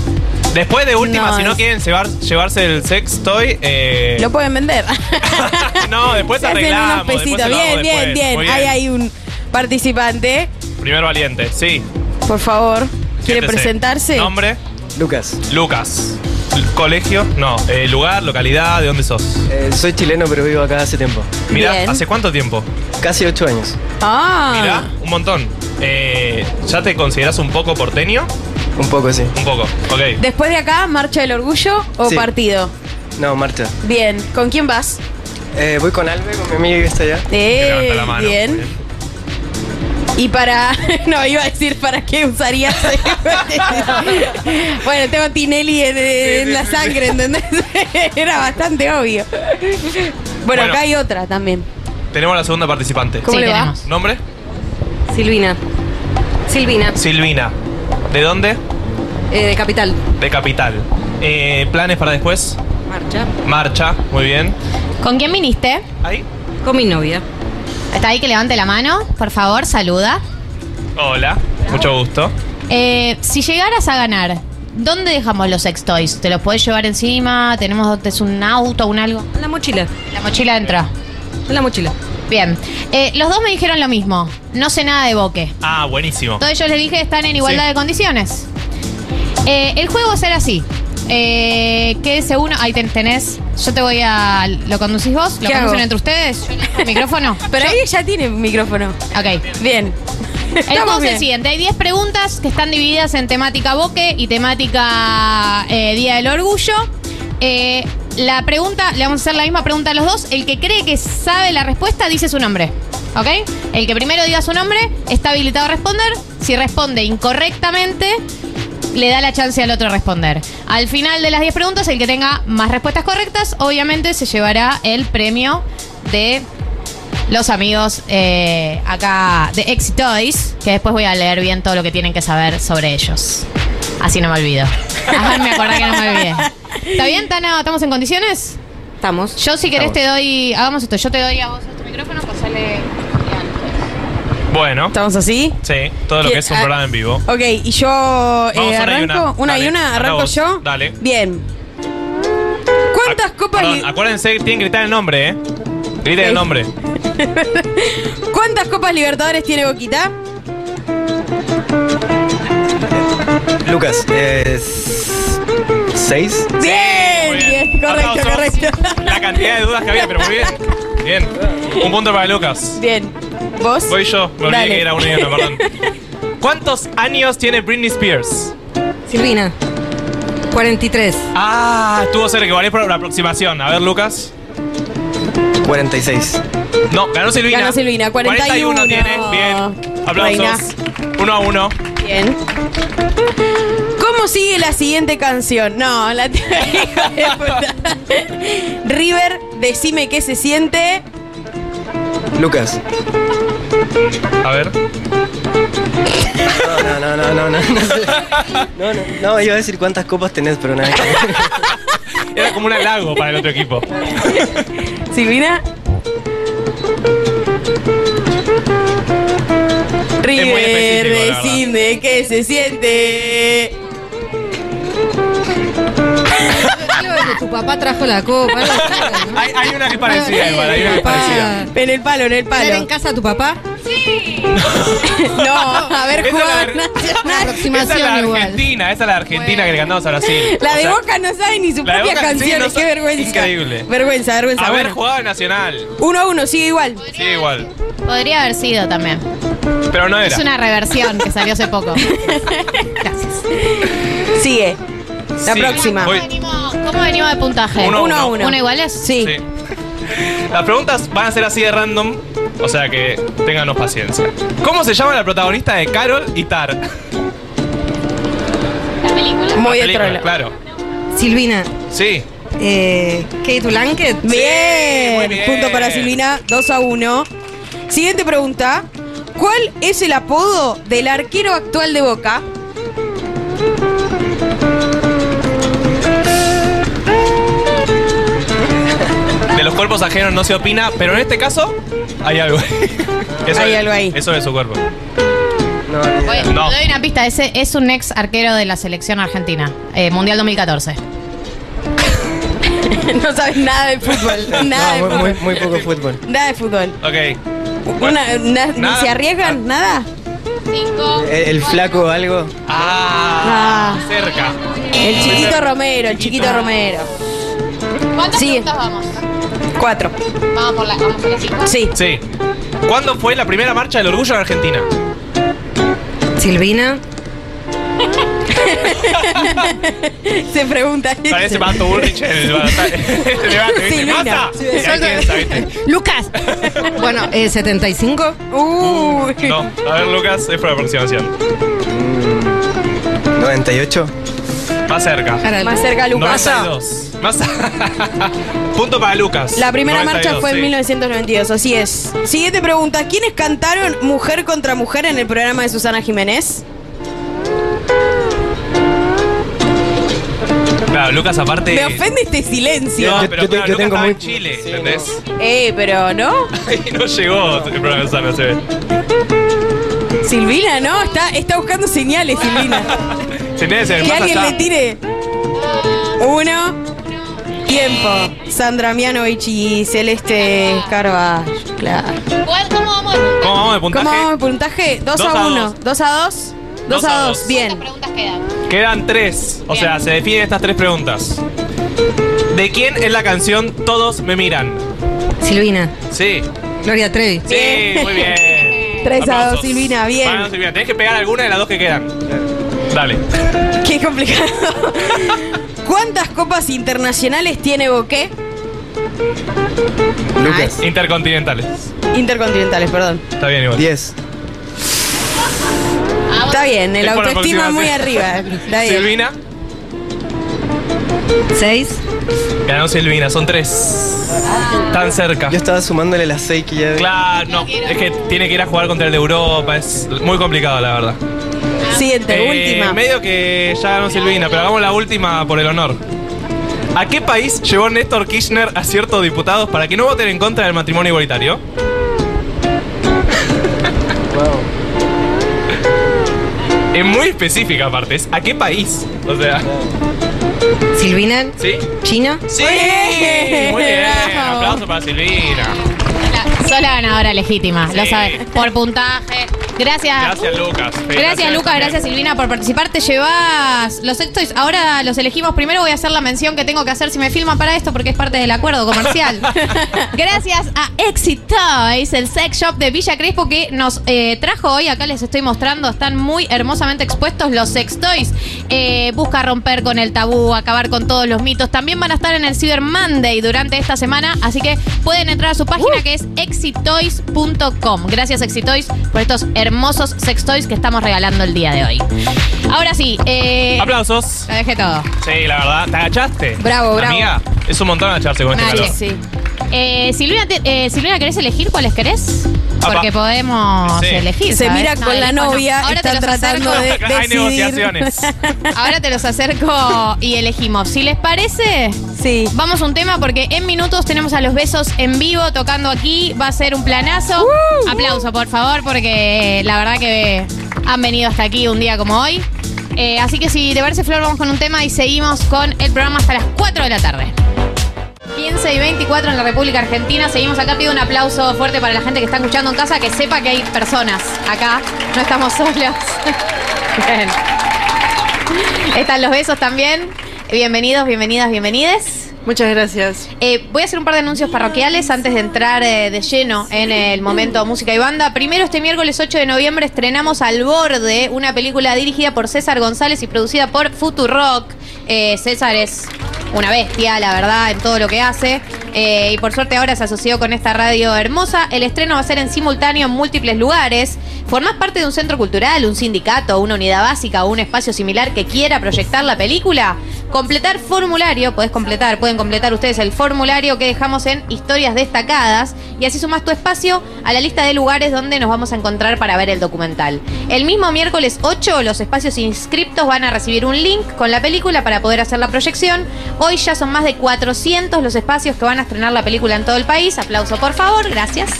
Después de última, No, si no es- quieren llevar- llevarse el sex toy, eh, lo pueden vender. no, después Se hacen arreglamos. unos después pesitos. Bien, bien, después. bien, Muy Ahí hay un participante. Primer valiente, sí. Por favor, ¿quiere Siéntese. presentarse? Nombre, Lucas, Lucas. Colegio, no. Eh, lugar, localidad, ¿de dónde sos? eh, soy chileno pero vivo acá hace tiempo. Mira, Bien. ¿hace cuánto tiempo? Casi ocho años. Ah, Mira, un montón. Eh, ¿Ya te consideras un poco porteño? Un poco, sí. Un poco, ok. Después de acá, ¿marcha del orgullo o Sí. partido? No, marcha. Bien, ¿con quién vas? Eh, voy con Albe, con mi amiga que está allá. Eh, levanta la mano. bien. Y para. No, iba a decir para qué usarías. bueno, tengo Tinelli en, en la sangre, ¿entendés? Era bastante obvio. Bueno, Bueno. acá hay otra también. Tenemos la segunda participante. ¿Cómo Sí, le va? tenemos. ¿Nombre? Silvina. Silvina, Silvina. ¿De dónde? eh, de Capital. De Capital. Eh, ¿Planes para después? Marcha. Marcha, muy bien. ¿Con quién viniste? Ahí. Con mi novia. Está ahí que levante la mano, por favor, saluda. Hola, mucho gusto. Eh, si llegaras a ganar, ¿dónde dejamos los sex toys? ¿Te los podés llevar encima? ¿Tenemos es un auto, un algo? En la mochila. La mochila entra. En la mochila. Bien. Eh, los dos me dijeron lo mismo. No sé nada de boque. Ah, buenísimo. Todos ellos les dije están en igualdad Sí. de condiciones. Eh, el juego va a ser así. Eh, quédese uno. Ahí ten- tenés. Yo te voy a. ¿Lo conducís vos? ¿Lo ¿Qué conducen hago? entre ustedes? Yo elijo el micrófono. Pero ahí ya tiene micrófono. Ok. Bien. El Estamos juego es el bien. siguiente. Hay 10 preguntas que están divididas en temática boque y temática eh, Día del Orgullo. Eh, la pregunta, le vamos a hacer la misma pregunta a los dos. El que cree que sabe la respuesta dice su nombre. ¿Ok? El que primero diga su nombre está habilitado a responder. Si responde incorrectamente, le da la chance al otro responder. Al final de las 10 preguntas, el que tenga más respuestas correctas, obviamente se llevará el premio de los amigos eh, acá de Exitoys, que después voy a leer bien todo lo que tienen que saber sobre elos. Así no me olvido. Ajá, me acordé que no me olvidé. ¿Está bien, Tana? ¿Estamos en condiciones? Estamos. Yo si querés Estamos. te doy, hagamos esto, yo te doy a vos este micrófono, pasale... Bueno, ¿Estamos así? sí, todo lo que ¿Qué- es un ah, programa en vivo. Ok, y yo eh, Vamos, una y arranco. una. y Dale, una, arranco vos. yo. Dale. Bien. ¿Cuántas Ac- copas Perdón, li- acuérdense que tienen que gritar el nombre, ¿eh? Griten el nombre. ¿Cuántas copas Libertadores tiene Boquita? Lucas, es. ¿Seis? Bien, bien, correcto, Aplausos. correcto. La cantidad de dudas que había, pero muy bien. Bien. Un punto para Lucas. Bien. ¿Vos? Voy yo, me olvidé Dale. que era uno y uno, perdón. ¿Cuántos años tiene Britney Spears? Silvina. 43. Ah, estuvo cerca, igual es por la aproximación. A ver, Lucas. 46. No, ganó Silvina. Ganó Silvina, 41. tiene, bien. Aplausos. Reina. Uno a uno. Bien. ¿Cómo sigue la siguiente canción? No, la. River, decime qué se siente. Lucas. A ver. No, no, no, no, no. No, no, no, no, iba a decir cuántas copas tenés, pero nada. Era como un halago para el otro equipo. Silvina. River, decime qué se siente. Que tu papá trajo la copa. Hay, hay una que es parecida, igual. Hay una que es parecida. En el palo, en el ¿Era en palo. casa tu papá? No, a ver, Esa Esa es la igual. Argentina, esa es la Argentina que le cantamos a Brasil. La O de sea, Boca no sabe ni sus la de propias Boca, sí, canciones, no qué sabe- vergüenza. increíble. Vergüenza, vergüenza. Haber Bueno, jugado Nacional. uno a uno, sigue igual. Sí, igual. Podría haber sido también. Pero no era. Es una reversión que salió hace poco. Gracias. Sigue. La Sí, próxima. voy- ¿Cómo venimos de puntaje? Uno a Uno a uno. uno. ¿Uno iguales? Sí. Sí. Las preguntas van a ser así de random, o sea que ténganos paciencia. ¿Cómo se llama la protagonista de Carol y Tar? Muy La de película, trola. Claro. Silvina. Sí. Eh, Kate Blanket. Bien. muy bien. Punto para Silvina, 2 a 1. Siguiente pregunta. ¿Cuál es el apodo del arquero actual de Boca? Los cuerpos ajenos no se opina, pero en este caso hay algo. Eso Hay es- algo ahí. Eso es su cuerpo. No. Oye, No. te doy una pista. Ese es un ex arquero de la selección argentina. Eh, Mundial 2014. no sabes nada de fútbol. Nada No, de muy, muy, fútbol. muy poco fútbol. Nada de fútbol. Ok. Una- na- ¿Ni Nada. se arriesgan? ¿Nada? El, el flaco algo. Ah, cerca. El chiquito Romero, el chiquito Romero. ¿Cuántas preguntas vamos? Cuatro. Vamos por la, vamos por la cinco. Sí. Sí. ¿Cuándo fue la primera marcha del orgullo en Argentina? Silvina. Se pregunta. Parece Pato Bullrich en el debate. el debate, ¿viste? Silvina. ¡Mata! Sí, Y ahí piensa, ¿viste? Lucas. Bueno, eh, 75. Uy. No, a ver, Lucas, es por aproximación. 98. Más cerca. Más cerca Lucas. 92. Más. Punto para Lucas. La primera 92, marcha fue en sí. 1992, así es. Siguiente pregunta. ¿Quiénes cantaron Mujer contra Mujer en el programa de Susana Jiménez? Claro, Lucas aparte. Me ofende este silencio. No, Yo- pero yo claro, yo Lucas tengo estaba muy- en Chile, sí, ¿entendés? Eh, pero ¿no? No llegó el programa de Susana, se ve. Silvina, ¿no? Está, está buscando señales, Silvina. Tiene que alguien le tire. Uno. Tiempo. Sandra Mianovich y Celeste Carvalho. Claro. ¿Cuál- ¿Cómo vamos de puntaje? ¿Cómo vamos de puntaje? ¿Cómo vamos de puntaje? 2 Dos a a 1. dos. 2 a 2. 2 a 2. Bien. ¿Cuántas preguntas quedan? Quedan tres. O sea, se definen estas tres preguntas. ¿De quién es la canción Todos me miran? Silvina. Sí. Gloria Trevi. Sí, muy bien. 3 a 2, Aplausos. Silvina. Bien. Vamos, Silvina. Tenés que pegar alguna de las dos que quedan. Dale. Qué complicado. ¿Cuántas copas internacionales tiene Boqué? Lucas. Intercontinentales. Intercontinentales, perdón. Está bien igual. 10. Está bien, el Es por autoestima muy arriba. Está bien. Silvina. 6. Ganó Silvina, son tres. Tan cerca. Yo estaba sumándole las 6 que ya. Claro, no. Es que tiene que ir a jugar contra el de Europa. Es muy complicado, la verdad. Siguiente, Eh, última. Medio que ya ganó Silvina, pero hagamos la última por el honor. ¿A qué país llevó Néstor Kirchner a ciertos diputados para que no voten en contra del matrimonio igualitario? Es muy específica aparte, es ¿a qué país? O sea, Silvina. ¿sí? China. ¡Sí! Muy bien, bravo. aplauso para Silvina. Sola ganadora legítima, lo sabes. Por puntaje, Gracias. Gracias, Lucas. Gracias, Lucas. Gracias, Silvina, por participar. Te llevas los sex toys. Ahora los elegimos. Primero voy a hacer la mención que tengo que hacer si me filman para esto, porque es parte del acuerdo comercial. Gracias a Exit Toys, el sex shop de Villa Crespo, que nos eh, trajo hoy. Acá les estoy mostrando. Están muy hermosamente expuestos los sex toys. Eh, busca romper con el tabú, acabar con todos los mitos. También van a estar en el Cyber Monday durante esta semana. Así que pueden entrar a su página que es exitoys.com. Gracias, Exit Toys, por estos hermosos sex toys que estamos regalando el día de hoy. Ahora sí, eh, Aplausos. lo dejé todo. Sí, la verdad. ¿Te agachaste? Bravo, bravo. Amiga, es un montón agacharse con este Nadie, calor. Sí. Eh, Silvina, te- eh, Silvina, ¿querés elegir cuáles querés? Apa. Porque podemos Sí. elegir. Se ¿sabes? mira con la elijo no. novia, Ahora te los tratando acerco. de Hay decidir. negociaciones. Ahora te los acerco y elegimos. Si les parece, Sí. vamos a un tema porque en minutos tenemos a los besos en vivo tocando aquí. Va a ser un planazo. Uh. Aplauso, por favor, porque la verdad que han venido hasta aquí un día como hoy. Eh, así que si te parece, Flor, vamos con un tema y seguimos con el programa hasta las 4 de la tarde. 15 y 24 en la República Argentina. Seguimos acá. Pido un aplauso fuerte para la gente que está escuchando en casa, que sepa que hay personas acá. No estamos solos. Bien. Están los besos también. Bienvenidos, bienvenidas, bienvenides. Muchas gracias. Eh, voy a hacer un par de anuncios parroquiales antes de entrar eh, de lleno en el momento música y banda. Primero, este miércoles 8 de noviembre estrenamos Al Borde, una película dirigida por César González y producida por Futurock. Eh, César es una bestia, la verdad, en todo lo que hace. Eh, y por suerte ahora se asoció con esta radio hermosa. El estreno va a ser en simultáneo en múltiples lugares. ¿Formás parte de un centro cultural, un sindicato, una unidad básica o un espacio similar que quiera proyectar la película? Completar formulario, podés completar, pueden completar ustedes el formulario que dejamos en historias destacadas y así sumás tu espacio a la lista de lugares donde nos vamos a encontrar para ver el documental. El mismo miércoles 8 los espacios inscriptos van a recibir un link con la película para poder hacer la proyección. Hoy ya son más de 400 los espacios que van a estrenar la película en todo el país. Aplauso por favor, gracias.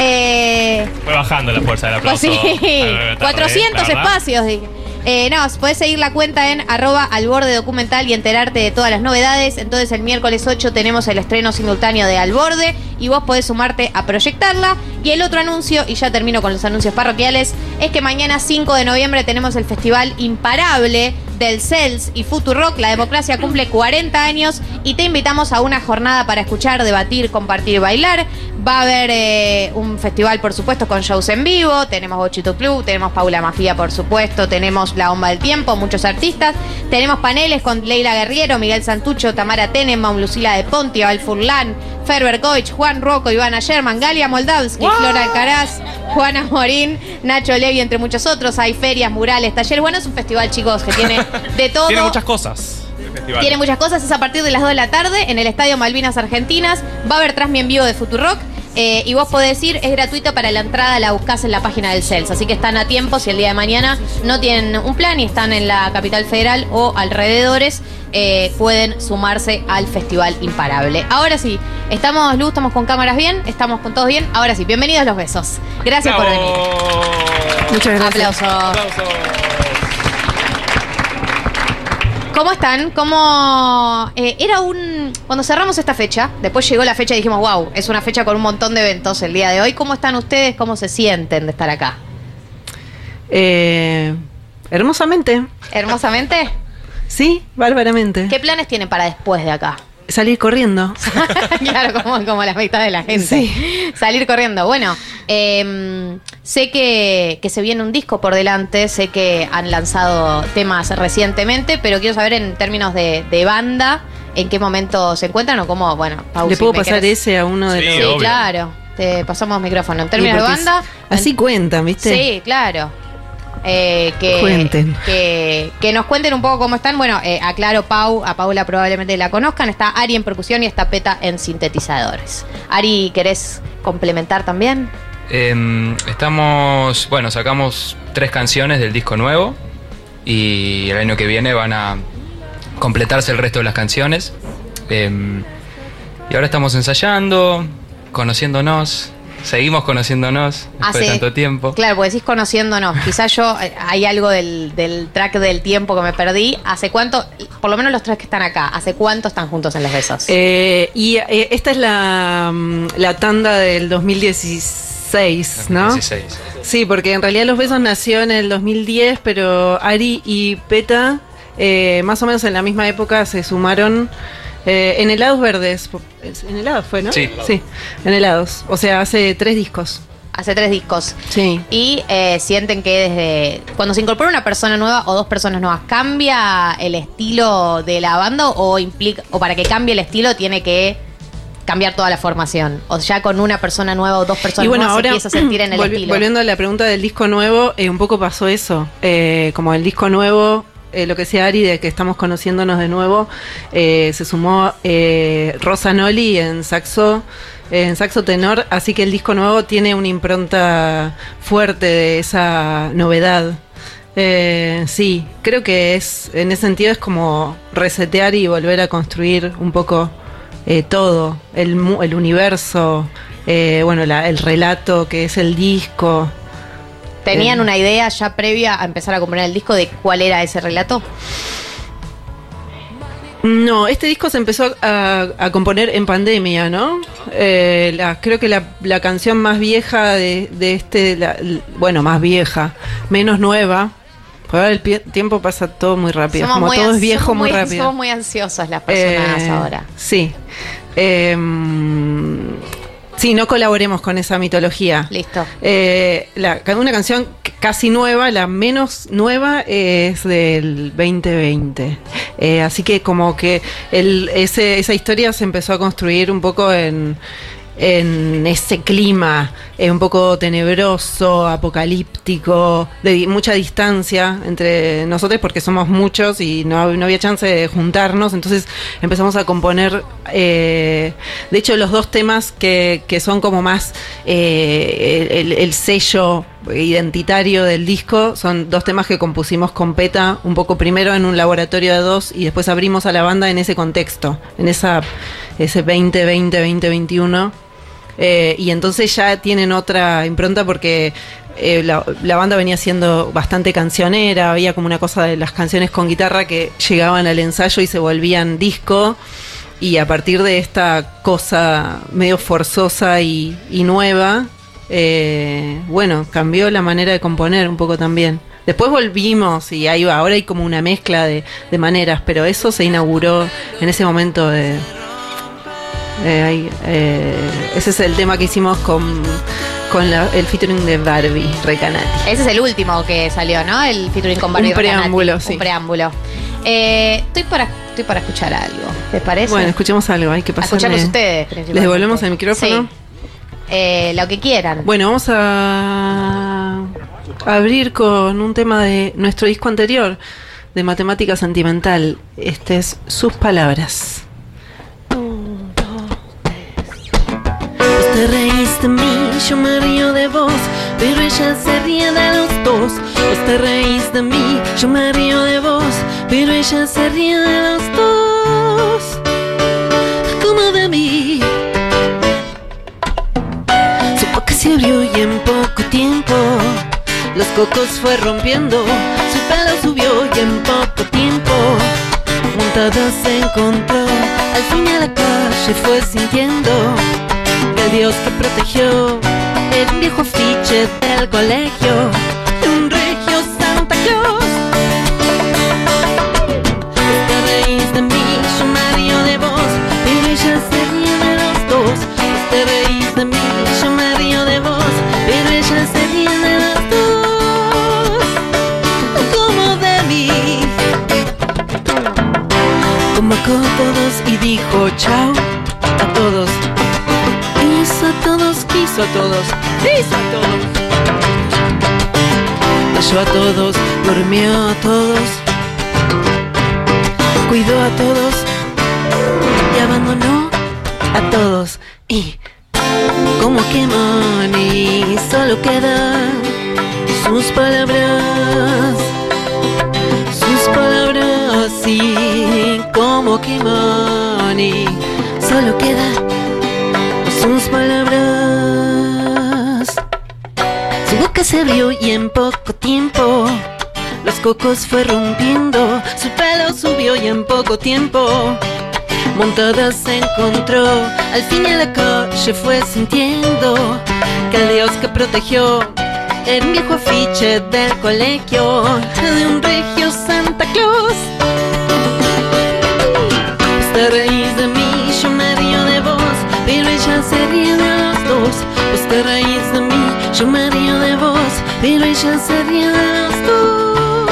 Eh, Fue bajando la fuerza del pues aplauso. sí, a la tarde, 400 la verdad. espacios, dije. Eh, no, podés seguir la cuenta en arroba al borde documental y enterarte de todas las novedades. Entonces el miércoles 8 tenemos el estreno simultáneo de Al Borde y vos podés sumarte a proyectarla. Y el otro anuncio, y ya termino con los anuncios parroquiales, es que mañana 5 de noviembre tenemos el festival imparable del CELS y Futurock. La democracia cumple 40 años y te invitamos a una jornada para escuchar, debatir, compartir bailar. Va a haber eh, un festival, por supuesto, con shows en vivo. Tenemos Bochito Club, tenemos Paula Mafía, por supuesto. Tenemos La Bomba del Tiempo, muchos artistas. Tenemos paneles con Leila Guerriero, Miguel Santucho, Tamara Tenenbaum, Lucila de Ponti, Val Furlan, Ferber Goich, Juan Rocco, Ivana Sherman, Galia Moldavsky, Flora Alcaraz, Juana Morín, Nacho Levi, entre muchos otros. Hay ferias, murales, talleres. Bueno, es un festival, chicos, que tiene de todo. Tiene muchas cosas. festival. Tiene muchas cosas, es a partir de las 2 de la tarde en el Estadio Malvinas Argentinas. Va a haber Transmi en vivo de Futurock. Eh, y vos podés ir, es gratuito para la entrada, la buscás en la página del CELS. Así que están a tiempo si el día de mañana no tienen un plan y están en la capital federal o alrededores, eh, pueden sumarse al Festival Imparable. Ahora sí, estamos luz, estamos con cámaras bien, estamos con todos bien. Ahora sí, bienvenidos los besos. Gracias por venir. Muchas gracias. Aplausos. ¿Cómo están? ¿Cómo eh, era un cuando cerramos esta fecha? Después llegó la fecha y dijimos, wow, es una fecha con un montón de eventos el día de hoy. ¿Cómo están ustedes? ¿Cómo se sienten de estar acá? Eh, hermosamente. Hermosamente. Sí, bárbaramente. ¿Qué planes tienen para después de acá? Salir corriendo. claro, como, como la mitad de la gente. Salir corriendo. Bueno, eh, sé que, que se viene un disco por delante, sé que han lanzado temas recientemente, pero quiero saber en términos de, de banda, en qué momento se encuentran o cómo, bueno, Pau, ¿Le si puedo pasar querés- ese a uno de Sí, los.? claro. Te pasamos micrófono. En términos Sí, de banda. Así cuentan, ¿viste? Sí, claro. Eh, que, Cuenten. Que, que nos cuenten un poco cómo están. Bueno, eh, aclaro, Pau, a Paula probablemente la conozcan. Está Ari en percusión y está Peta en sintetizadores. Ari, ¿querés complementar también? Em, estamos, bueno, sacamos tres canciones del disco nuevo y el año que viene van a completarse el resto de las canciones. Em, y ahora estamos ensayando, conociéndonos, seguimos conociéndonos después de Hace- tanto tiempo. Claro, porque decís conociéndonos. Quizás yo, eh, hay algo del, del track del tiempo que me perdí. ¿Hace cuánto, por lo menos los tres que están acá, ¿hace cuánto están juntos en los besos? Eh, y eh, esta es la, mm, la tanda del 2016. 2016, ¿no? 16. Sí, porque en realidad Los Besos nació en el 2010, pero Ari y Peta, eh, más o menos en la misma época, se sumaron eh, en helados verdes. En helados fue, ¿no? Sí. Sí, en helados. O sea, hace tres discos. Hace tres discos. Sí. Y eh, sienten que desde. Cuando se incorpora una persona nueva o dos personas nuevas, ¿cambia el estilo de la banda o implica. o para que cambie el estilo tiene que cambiar toda la formación? O ya con una persona nueva o dos personas y bueno, nuevas ahora se empieza a sentir en el volvi- estilo. volviendo a la pregunta del disco nuevo, eh, un poco pasó eso. Eh, como el disco nuevo, eh, lo que decía Ari, de que estamos conociéndonos de nuevo, eh, se sumó eh, Rosa Noli en saxo. En saxo tenor, así que el disco nuevo tiene una impronta fuerte de esa novedad. Eh, sí, creo que es, en ese sentido es como resetear y volver a construir un poco eh, todo, el, el universo, bueno, la- el relato que es el disco. ¿Tenían Eh, una idea ya previa a empezar a componer el disco de cuál era ese relato? No, este disco se empezó a, a componer en pandemia, ¿no? Eh, la- creo que la, la canción más vieja de, de este, la- bueno, más vieja, menos nueva, porque ahora el pie- tiempo pasa todo muy rápido, como muy todo es viejo somos muy rápido. Somos muy ansiosas las personas Eh, ahora. Sí. Em, sí, no colaboremos con esa mitología. Listo. Eh, la, una canción casi nueva, la menos nueva es del 2020. Eh, así que como que el, ese, esa historia se empezó a construir un poco en, en ese clima eh, un poco tenebroso, apocalíptico, de mucha distancia entre nosotros porque somos muchos y no, hab- no había chance de juntarnos, entonces empezamos a componer, eh, de hecho los dos temas que, que son como más eh, el, el sello identitario del disco son dos temas que compusimos con Peta, un poco primero en un laboratorio de dos y después abrimos a la banda en ese contexto, en esa ese 2020, 2021. Eh, y entonces ya tienen otra impronta porque eh, la, banda venía siendo bastante cancionera, había como una cosa de las canciones con guitarra que llegaban al ensayo y se volvían disco. Y a partir de esta cosa medio forzosa y, y nueva, eh, bueno, cambió la manera de componer un poco también. Después volvimos y ahí va, ahora hay como una mezcla de, de maneras, pero eso se inauguró en ese momento de, eh, eh, ese es el tema que hicimos con, con la- el featuring de Barbie Recanati. Ese es el último que salió, ¿no? El featuring con Barbie Un preámbulo, Recanati. sí. Un preámbulo. Eh, estoy, para, estoy para escuchar algo. ¿Les parece? Bueno, escuchemos algo, hay que pasar. escucharlos ustedes. ¿Les devolvemos el micrófono? Sí. Eh, lo que quieran. Bueno, vamos a abrir con un tema de nuestro disco anterior, de Matemática Sentimental. Este es Sus Palabras. De mí, yo me río de vos, pero ella se ríe de los dos. Vos te reís de mí, yo me río de vos, pero ella se ríe de los dos. Como de mí. Su boca se abrió y en poco tiempo los cocos fue rompiendo. Su pelo subió y en poco tiempo montada se encontró. Al fin a la calle fue sintiendo el Dios que protegió el viejo afiche del colegio de un regio Santa Claus. Te reís de mí, yo me río de vos, pero ella se ríe de los dos. Te reís de mí, yo me río de vos, pero ella se ríe de los dos. Como de mí. Convocó a todos y dijo chao quiso a todos, quiso a todos. Cayó a todos, durmió a todos, cuidó a todos y abandonó a todos. Y como que Moni solo quedan sus palabras, sus palabras y como que Moni solo quedan se abrió y en poco tiempo los cocos fue rompiendo. Su pelo subió y en poco tiempo montada se encontró. Al fin la calle fue sintiendo que el Dios que protegió un viejo afiche del colegio de un regio Santa Claus. Te reís de mí, yo me río de vos, pero ella se ríe de los dos. Te reís de mí, yo me río de vos, pero ella se ríe de los dos.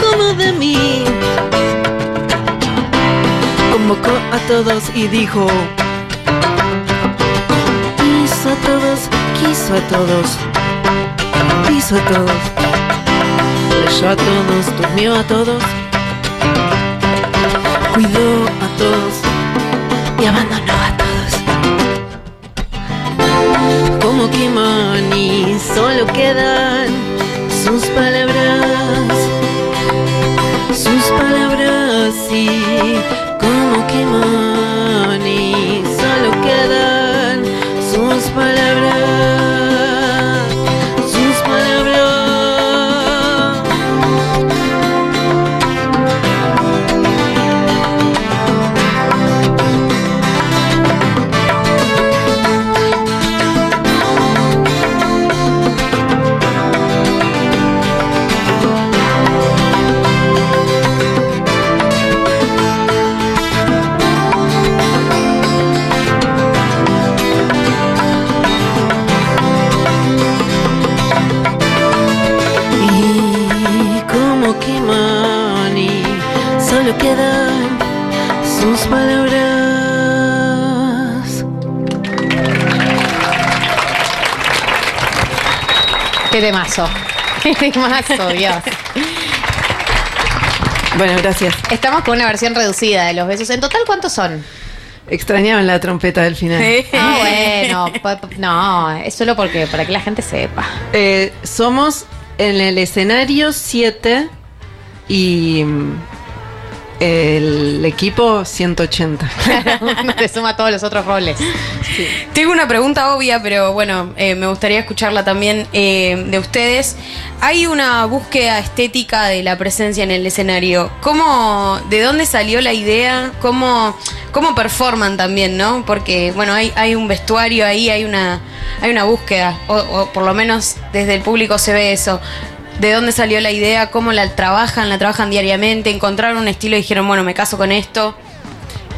Como de mí. Convocó a todos y dijo. Quiso a todos, quiso a todos, quiso a todos. Leyó a todos, durmió a todos, cuidó a todos y abandonó a todos. Solo quedan sus palabras, sus palabras y como Kimani, Dios. Bueno, gracias. Estamos con una versión reducida de los besos. ¿En total cuántos son? Extrañaban la trompeta del final. Ah, bueno. No, es solo porque para que la gente sepa. Eh, somos en el escenario 7 y el equipo 180. Uno te suma todos los otros roles. Tengo una pregunta obvia, pero bueno, eh, me gustaría escucharla también eh, de ustedes. Hay una búsqueda estética de la presencia en el escenario. ¿Cómo, de dónde salió la idea? ¿Cómo, cómo performan también, no? Porque, bueno, hay, hay un vestuario ahí, hay una, hay una búsqueda, o, o por lo menos desde el público se ve eso. ¿De dónde salió la idea? ¿Cómo la trabajan? ¿La trabajan diariamente? ¿Encontraron un estilo y dijeron, bueno, me caso con esto?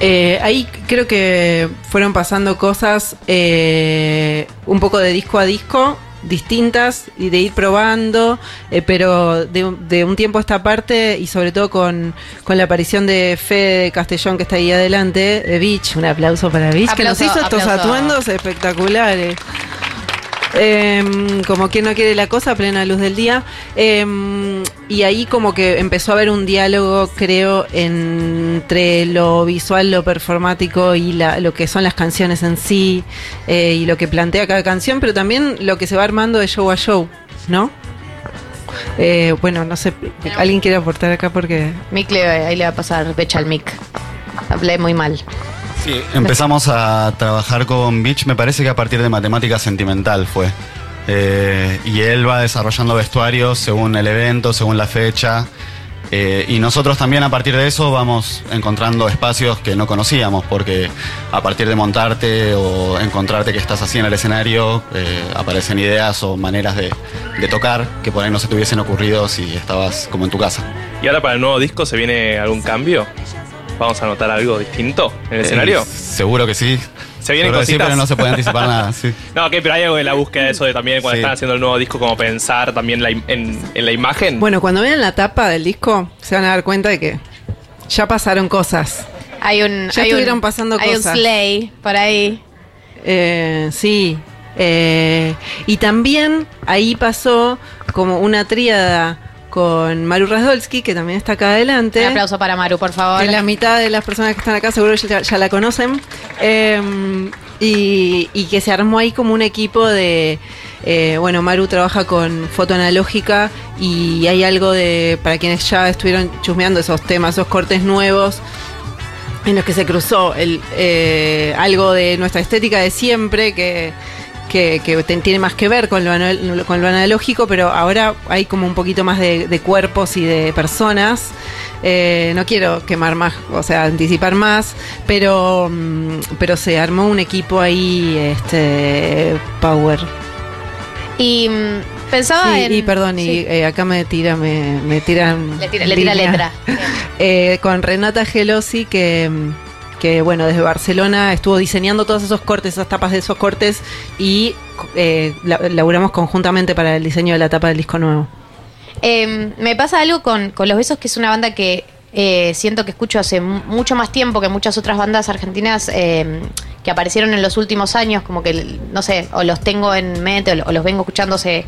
Eh, ahí creo que fueron pasando cosas eh, un poco de disco a disco distintas y de ir probando, eh, pero de, de un tiempo a esta parte y sobre todo con, con la aparición de Fede Castellón que está ahí adelante, de Beach, un aplauso para Beach, que nos Aplauso, hizo estos aplauso. atuendos espectaculares. Em, como quien no quiere la cosa, plena luz del día. Em, y ahí como que empezó a haber un diálogo, creo, entre lo visual, lo performático y la- lo que son las canciones en sí, eh, y lo que plantea cada canción, pero también lo que se va armando de show a show, ¿no? Eh, bueno, no sé, ¿alguien quiere aportar acá? Porque... Mick le, ahí le va a pasar pecha al Mick. Hablé muy mal. Sí, empezamos a trabajar con Beach, me parece que a partir de matemática sentimental fue. Eh, y él va desarrollando vestuarios según el evento, según la fecha. Eh, y nosotros también a partir de eso vamos encontrando espacios que no conocíamos, porque a partir de montarte o encontrarte que estás así en el escenario, eh, aparecen ideas o maneras de, de tocar que por ahí no se te hubiesen ocurrido si estabas como en tu casa. ¿Y ahora para el nuevo disco se viene algún cambio? ¿Vamos a notar algo distinto en el Eh, escenario? seguro que sí. Se vienen sí, cositas. pero no se puede anticipar nada. Sí. No, ok, pero hay algo en la búsqueda de eso de también cuando Sí. están haciendo el nuevo disco, como pensar también la en, en la imagen. Bueno, cuando vean la tapa del disco, se van a dar cuenta de que ya pasaron cosas. Hay un. Ya hay estuvieron un- pasando hay cosas. un sleigh por ahí. Eh, sí. Eh, y también ahí pasó como una tríada con Maru Rasdolski, que también está acá adelante. Un aplauso para Maru, por favor. Que la mitad de las personas que están acá seguro ya, ya la conocen. Eh, y, y que se armó ahí como un equipo de. eh, bueno, Maru trabaja con foto analógica y hay algo de. Para quienes ya estuvieron chusmeando esos temas, esos cortes nuevos en los que se cruzó el, eh, algo de nuestra estética de siempre, que, que, tiene más que ver con lo, anal- con lo analógico, pero ahora hay como un poquito más de, de cuerpos y de personas. Eh, no quiero quemar más, o sea, anticipar más, pero, mm, pero se armó un equipo ahí, este, Power. Y mm, pensaba Sí, en. y perdón, y eh, acá me tira, me, me tiran. Le tira- le tira letra. Eh, con Renata Gelosi, que, que bueno, desde Barcelona estuvo diseñando todos esos cortes, esas tapas de esos cortes, y eh, la- laburamos conjuntamente para el diseño de la tapa del disco nuevo. Eh, me pasa algo con, con Los Besos, que es una banda que eh, siento que escucho hace mu- mucho más tiempo que muchas otras bandas argentinas eh, que aparecieron en los últimos años, como que, no sé, o los tengo en mente o, lo- o los vengo escuchando hace,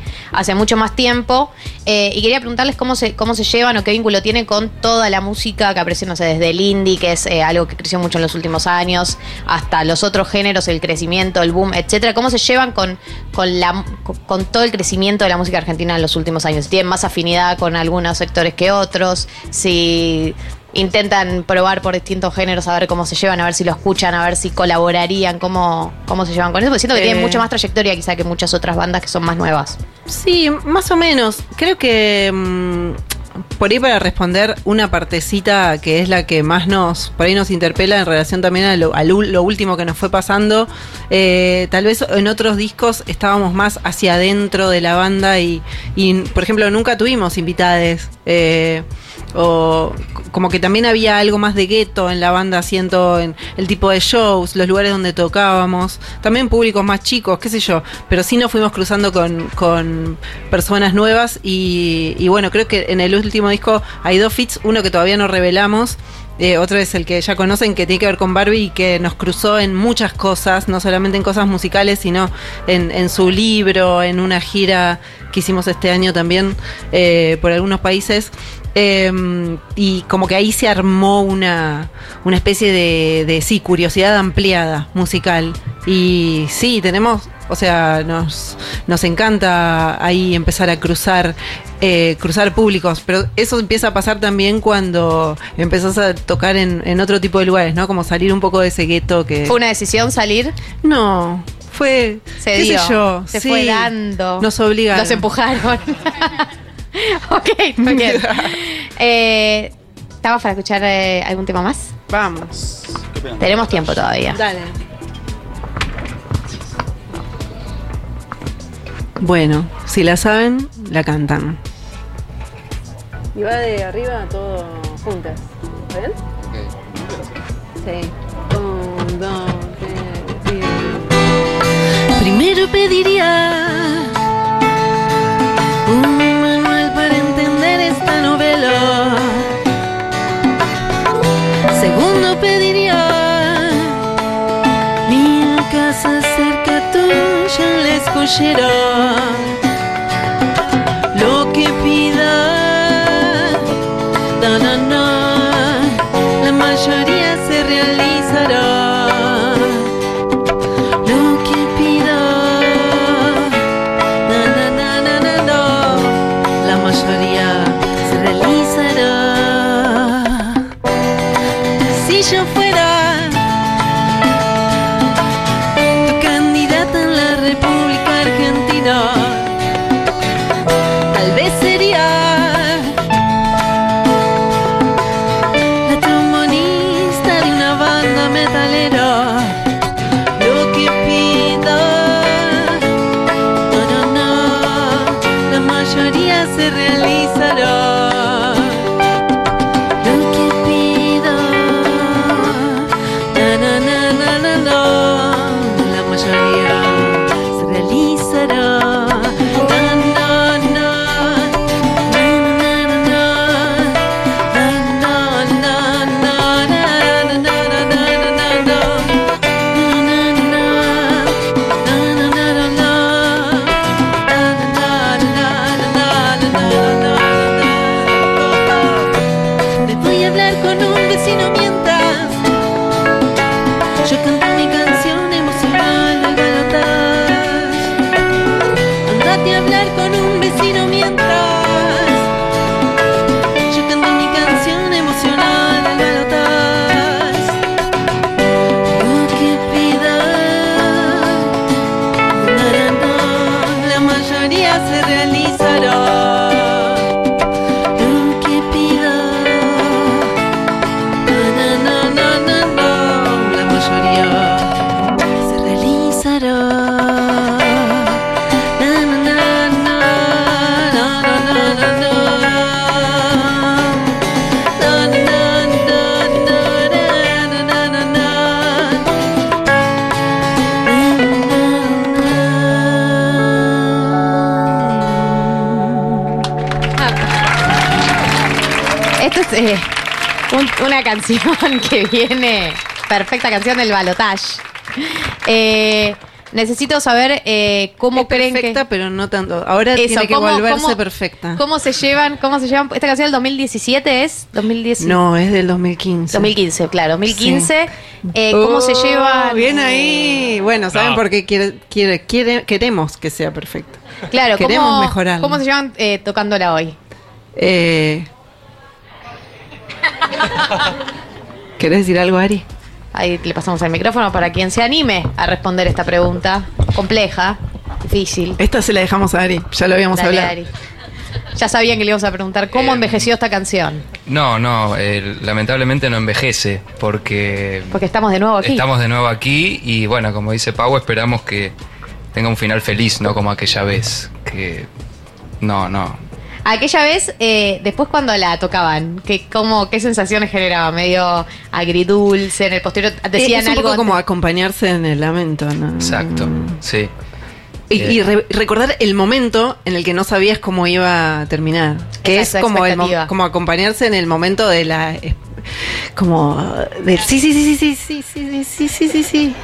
mucho más tiempo. Eh, y quería preguntarles cómo se, cómo se llevan o qué vínculo tiene con toda la música que apareció, no sé, desde el indie, que es algo que creció mucho en los últimos años, hasta los otros géneros, el crecimiento, el boom, etcétera. ¿Cómo se llevan con, con, la, con, todo el crecimiento de la música argentina en los últimos años? ¿Tienen más afinidad con algunos sectores que otros? Si intentan probar por distintos géneros a ver cómo se llevan, a ver si lo escuchan, a ver si colaborarían, cómo, cómo se llevan con eso, porque siento que Eh. tienen mucha más trayectoria quizá que muchas otras bandas que son más nuevas. Sí, más o menos. Creo que mm, por ahí para responder una partecita que es la que más nos, por ahí nos interpela en relación también a lo, a lo- lo último que nos fue pasando. eh, tal vez en otros discos estábamos más hacia adentro de la banda y, y, por ejemplo, nunca tuvimos invitades. eh, o como que también había algo más de gueto en la banda, siento en el tipo de shows, los lugares donde tocábamos, también públicos más chicos, qué sé yo, pero sí nos fuimos cruzando con, con personas nuevas y, y bueno, creo que en el último disco hay dos fits, uno que todavía no revelamos. eh, otro es el que ya conocen, que tiene que ver con Barbie y que nos cruzó en muchas cosas, no solamente en cosas musicales, sino en, en su libro, en una gira que hicimos este año también eh, por algunos países. Eh, y como que ahí se armó una, una especie de, de, sí, curiosidad ampliada musical. Y sí, tenemos, o sea, nos, nos encanta ahí empezar a cruzar, eh, cruzar públicos, pero eso empieza a pasar también cuando empezás a tocar en, en otro tipo de lugares, ¿no? Como salir un poco de ese gueto que... ¿Fue una decisión salir? No, fue, Se qué dio, sé yo, se sí, fue dando. Nos obligaron. Los empujaron. ok, muy bien. Eh, ¿Estamos para escuchar eh, algún tema más? Vamos. Tenemos tiempo todavía. Dale. Bueno, si la saben, la cantan. Y va de arriba todo juntas. ¿Ven? Sí. Un, dos, tres, Primero pediría Segundo pediría mi casa cerca tuya en el escuchero. hablar con un vecino mientras canción que viene. Perfecta canción del balotage. Eh, necesito saber eh, cómo creen perfecta, que. pero no tanto. Ahora Eso, tiene que ¿cómo- volverse cómo- perfecta. ¿Cómo se llevan? ¿Cómo se llevan? Esta canción del 2017 es 2010. No, es del 2015. 2015, claro, 2015. Sí. Eh, ¿Cómo se Oh, llevan? Bien ahí. Bueno, ¿saben No. por qué quiere, quiere, quiere- queremos que sea perfecta? Claro, queremos ¿cómo, mejorarlo. ¿Cómo se llevan eh, tocándola hoy? Eh, ¿Querés decir algo, Ari? Ahí le pasamos el micrófono para quien se anime a responder esta pregunta compleja, difícil. Esta se la dejamos a Ari, ya lo habíamos Dale, hablado. Ari. Ya sabían que le íbamos a preguntar cómo envejeció esta canción. No, no, eh, lamentablemente no envejece porque Porque estamos de nuevo aquí. estamos de nuevo aquí y bueno, como dice Pau, esperamos que tenga un final feliz, no como aquella vez. Que no, no. Aquella vez, eh, después cuando la tocaban, ¿qué, cómo, ¿qué sensaciones generaba? Medio agridulce, en el posterior decían es un algo. poco como acompañarse en el lamento, ¿no? Exacto, sí. Y, y re- recordar el momento en el que no sabías cómo iba a terminar. Que es como, el como acompañarse en el momento de la. eh, Como. Del sí, sí, sí, sí, sí, sí, sí, sí, sí, sí, sí.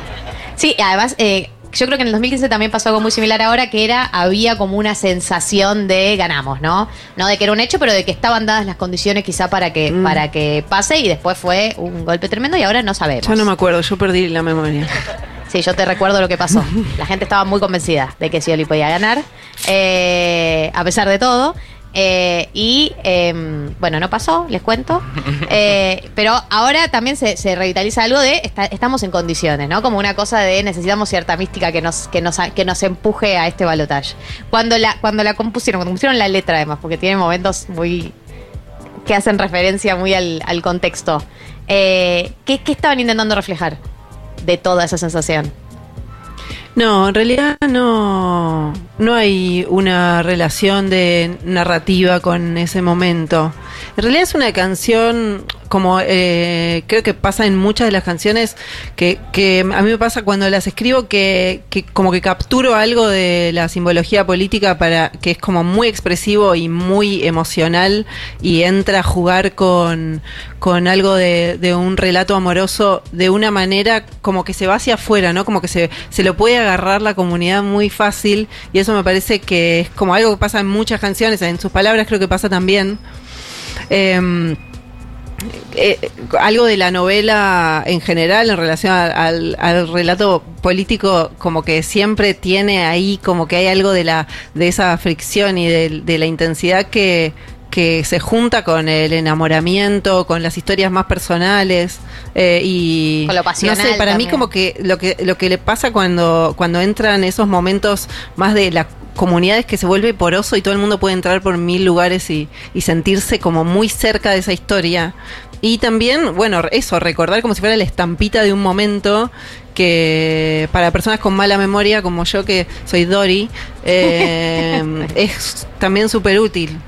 Sí, además, eh, yo creo que en el 2015 también pasó algo muy similar ahora, que era, había como una sensación de ganamos, ¿no? No de que era un hecho, pero de que estaban dadas las condiciones quizá para que, Mm. para que pase y después fue un golpe tremendo y ahora no sabemos. Ya no me acuerdo, yo perdí la memoria. Sí, yo te recuerdo lo que pasó. La gente estaba muy convencida de que Scioli podía ganar, eh, a pesar de todo. Eh, y em, bueno, no pasó, les cuento. Eh, pero ahora también se, se revitaliza algo de esta- estamos en condiciones, ¿no? Como una cosa de necesitamos cierta mística que nos, que nos, que nos empuje a este balotaje. Cuando la, cuando la compusieron, cuando pusieron la letra además, porque tiene momentos muy que hacen referencia muy al, al contexto. Eh, ¿qué, ¿Qué estaban intentando reflejar de toda esa sensación? No, en realidad no, no hay una relación de narrativa con ese momento. En realidad es una canción, como eh, creo que pasa en muchas de las canciones, que, a mí me pasa cuando las escribo, que, que como que capturo algo de la simbología política para que es como muy expresivo y muy emocional y entra a jugar con, con algo de, de un relato amoroso de una manera como que se va hacia afuera, ¿no? Como que se, se lo puede agarrar la comunidad muy fácil y eso me parece que es como algo que pasa en muchas canciones, en sus palabras creo que pasa también. Em, eh, algo de la novela en general en relación al, relato político como que siempre tiene ahí como que hay algo de la de esa fricción y de la intensidad que que se junta con el enamoramiento, con las historias más personales eh, y Con lo pasional no sé, para mí también. como que lo que lo que le pasa cuando cuando entran esos momentos más de la comunidad es que se vuelve poroso y todo el mundo puede entrar por mil lugares y, y sentirse como muy cerca de esa historia. Y también, bueno, eso, recordar como si fuera la estampita de un momento que para personas con mala memoria como yo, que soy Dory, eh, es también súper útil.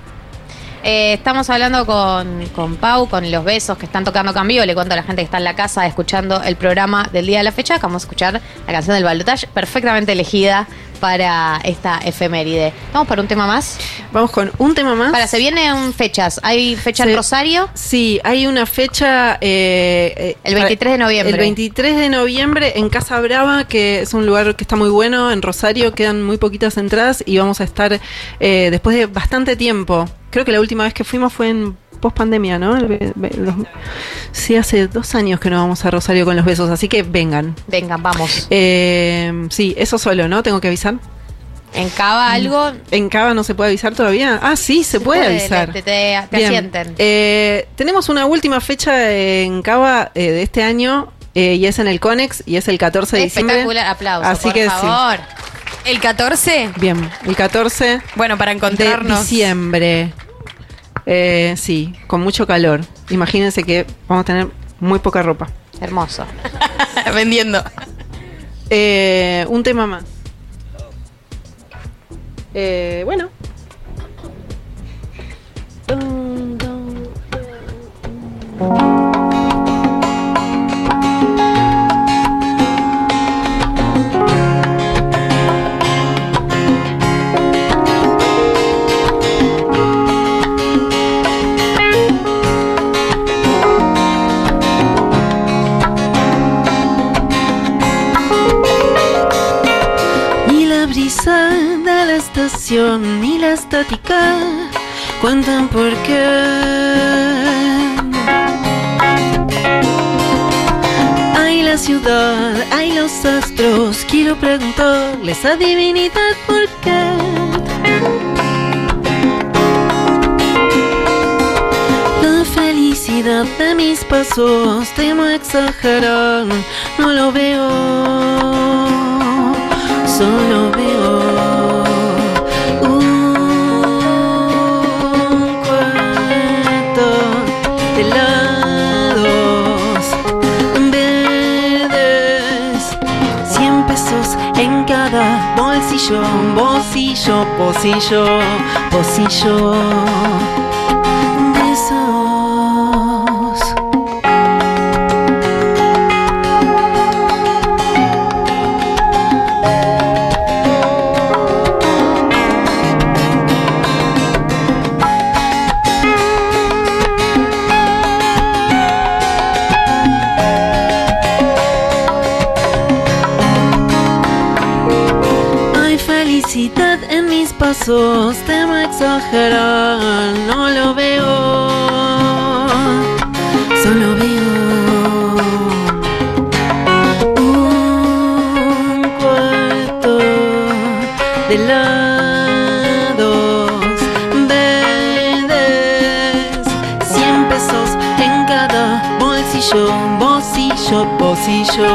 Eh, estamos hablando con, con Pau, con los besos que están tocando vivo. Le cuento a la gente que está en la casa escuchando el programa del día de la fecha. Vamos a escuchar la canción del balotage, perfectamente elegida para esta efeméride. ¿Vamos para un tema más? Vamos con un tema más. Para, se vienen fechas. ¿Hay fecha en Rosario? Sí, hay una fecha. eh, eh, El 23 de noviembre. El 23 de noviembre en Casa Brava, que es un lugar que está muy bueno. En Rosario quedan muy poquitas entradas y vamos a estar eh, después de bastante tiempo. Creo que la última vez que fuimos fue en post pandemia, ¿no? El los- sí, hace dos años que no vamos a Rosario con los besos, así que vengan. Vengan, vamos. Eh, sí, eso solo, ¿no? Tengo que avisar. ¿En Cava algo? ¿En Cava no se puede avisar todavía? Ah, sí, se, puede, avisar. Te, te- te asienten. Eh, tenemos una última fecha en Cava eh, de este año eh, y es en el Conex y es el 14 de diciembre. Espectacular, aplausos, Así por que sí. favor. ¿El 14? Bien, el 14 Bueno, para de encontrarnos. diciembre. Eh, sí, con mucho calor. Imagínense que vamos a tener muy poca ropa. Hermoso. Vendiendo. Eh, un tema más. Eh, bueno. Estación, ni la estática cuentan por qué. Hay la ciudad, hay los astros, quiero preguntarles a divinidad por qué. La felicidad de mis pasos, temo exagerar, no lo veo solo veo cada bolsillo, bolsillo, bolsillo, pasos, temo exagerar, no lo veo, solo veo un cuarto de lados verdes, cien pesos en cada bolsillo, bolsillo, bolsillo,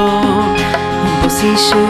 bolsillo,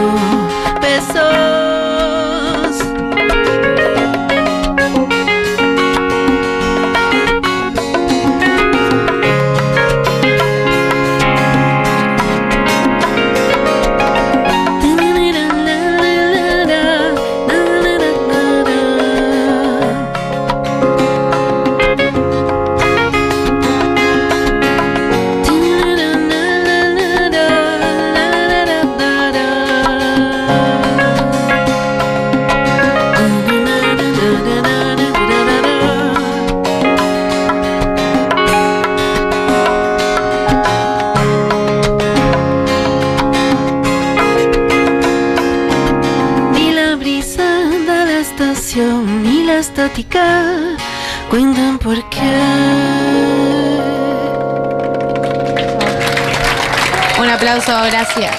aplauso, gracias.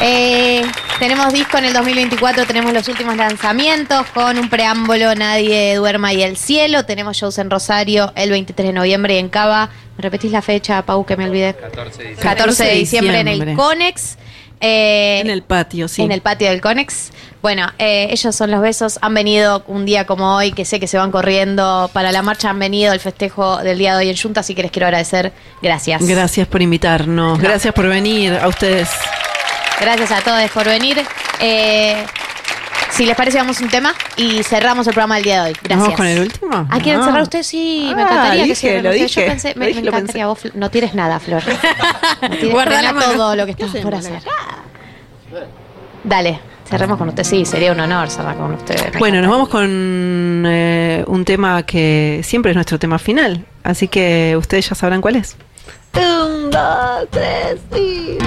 Eh, tenemos disco en el 2024, tenemos los últimos lanzamientos con un preámbulo Nadie duerma y el cielo. Tenemos shows en Rosario el 23 de noviembre y en Cava. ¿Me repetís la fecha, Pau, que me olvidé? 14 de 14 de diciembre en el. Conex. Eh, En el patio, sí. En el patio del Conex. Bueno, eh, ellos son los besos. Han venido un día como hoy, que sé que se van corriendo para la marcha. Han venido el festejo del día de hoy en Junta, así que les quiero agradecer. Gracias. Gracias por invitarnos, gracias por venir a ustedes. Gracias a todos por venir. Eh, si les parece, vamos a un tema y cerramos el programa del día de hoy. Gracias. ¿Vamos con el último? Ah, ¿quieren cerrar ustedes? Sí, me Ah, encantaría que cierren lo. Yo pensé, me, dije, me lo encantaría vos, no tires nada, Flor. No tires Guarda todo lo que estamos por hacer. Dale, cerremos con usted. Sí, sería un honor cerrar con ustedes. Me Bueno, nos vamos con eh, un tema que siempre es nuestro tema final, así que ustedes ya sabrán cuál es. Un, dos, tres, sí.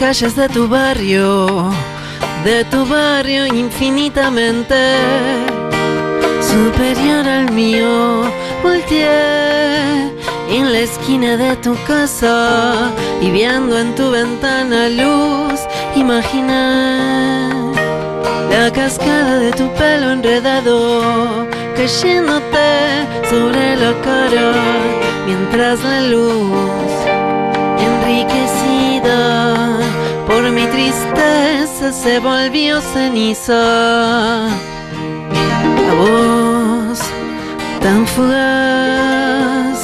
Calles de tu barrio, de tu barrio infinitamente. superior al mío. Volteé en la esquina de tu casa y viendo en tu ventana luz, imaginé la cascada de tu pelo enredado cayéndote sobre la cara mientras la luz tristeza se volvió ceniza. A vos, tan fugaz,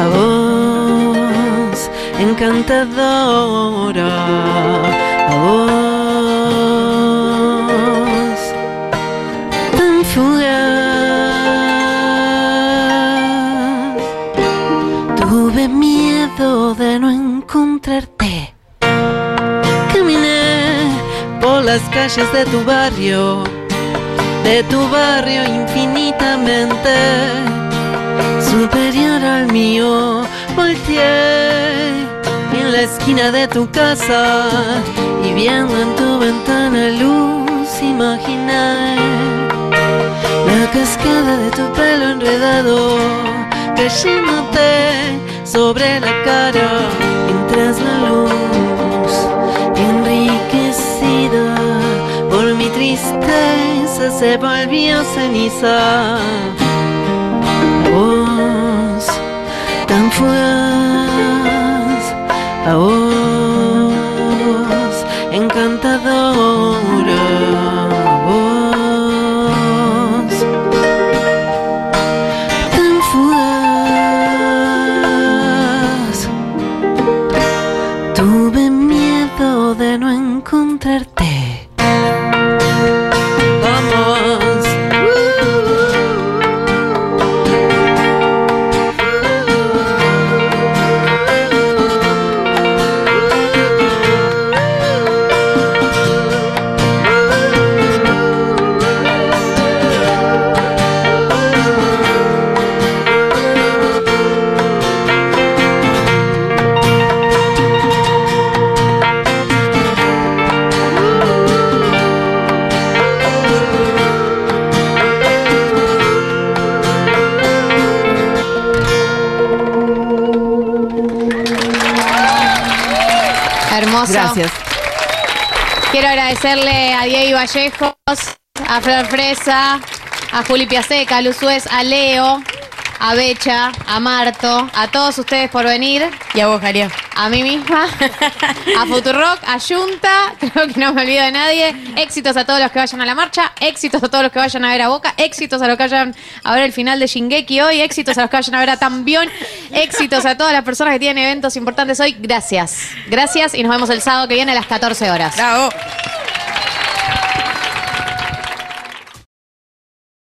a vos, encantadora, a vos, calles de tu barrio, de tu barrio infinitamente superior al mío. Volteé en la esquina de tu casa y viendo en tu ventana luz, imaginé la cascada de tu pelo enredado cayéndote sobre la cara mientras la luz se volvió ceniza. A vos, tan fugaz, agradecerle a Diego Vallejos, a Flor Fresa, a Juli Piaseca, a Luz Suez, a Leo, a Becha, a Marto, a todos ustedes por venir. Y a vos, Jaría. A mí misma, a Futurock, a Junta, creo que no me olvido de nadie. Éxitos a todos los que vayan a la marcha, éxitos a todos los que vayan a ver a Boca, éxitos a los que vayan a ver el final de Shingeki hoy, éxitos a los que vayan a ver a Tambión, éxitos a todas las personas que tienen eventos importantes hoy. Gracias, gracias y nos vemos el sábado que viene a las 14 horas. Bravo.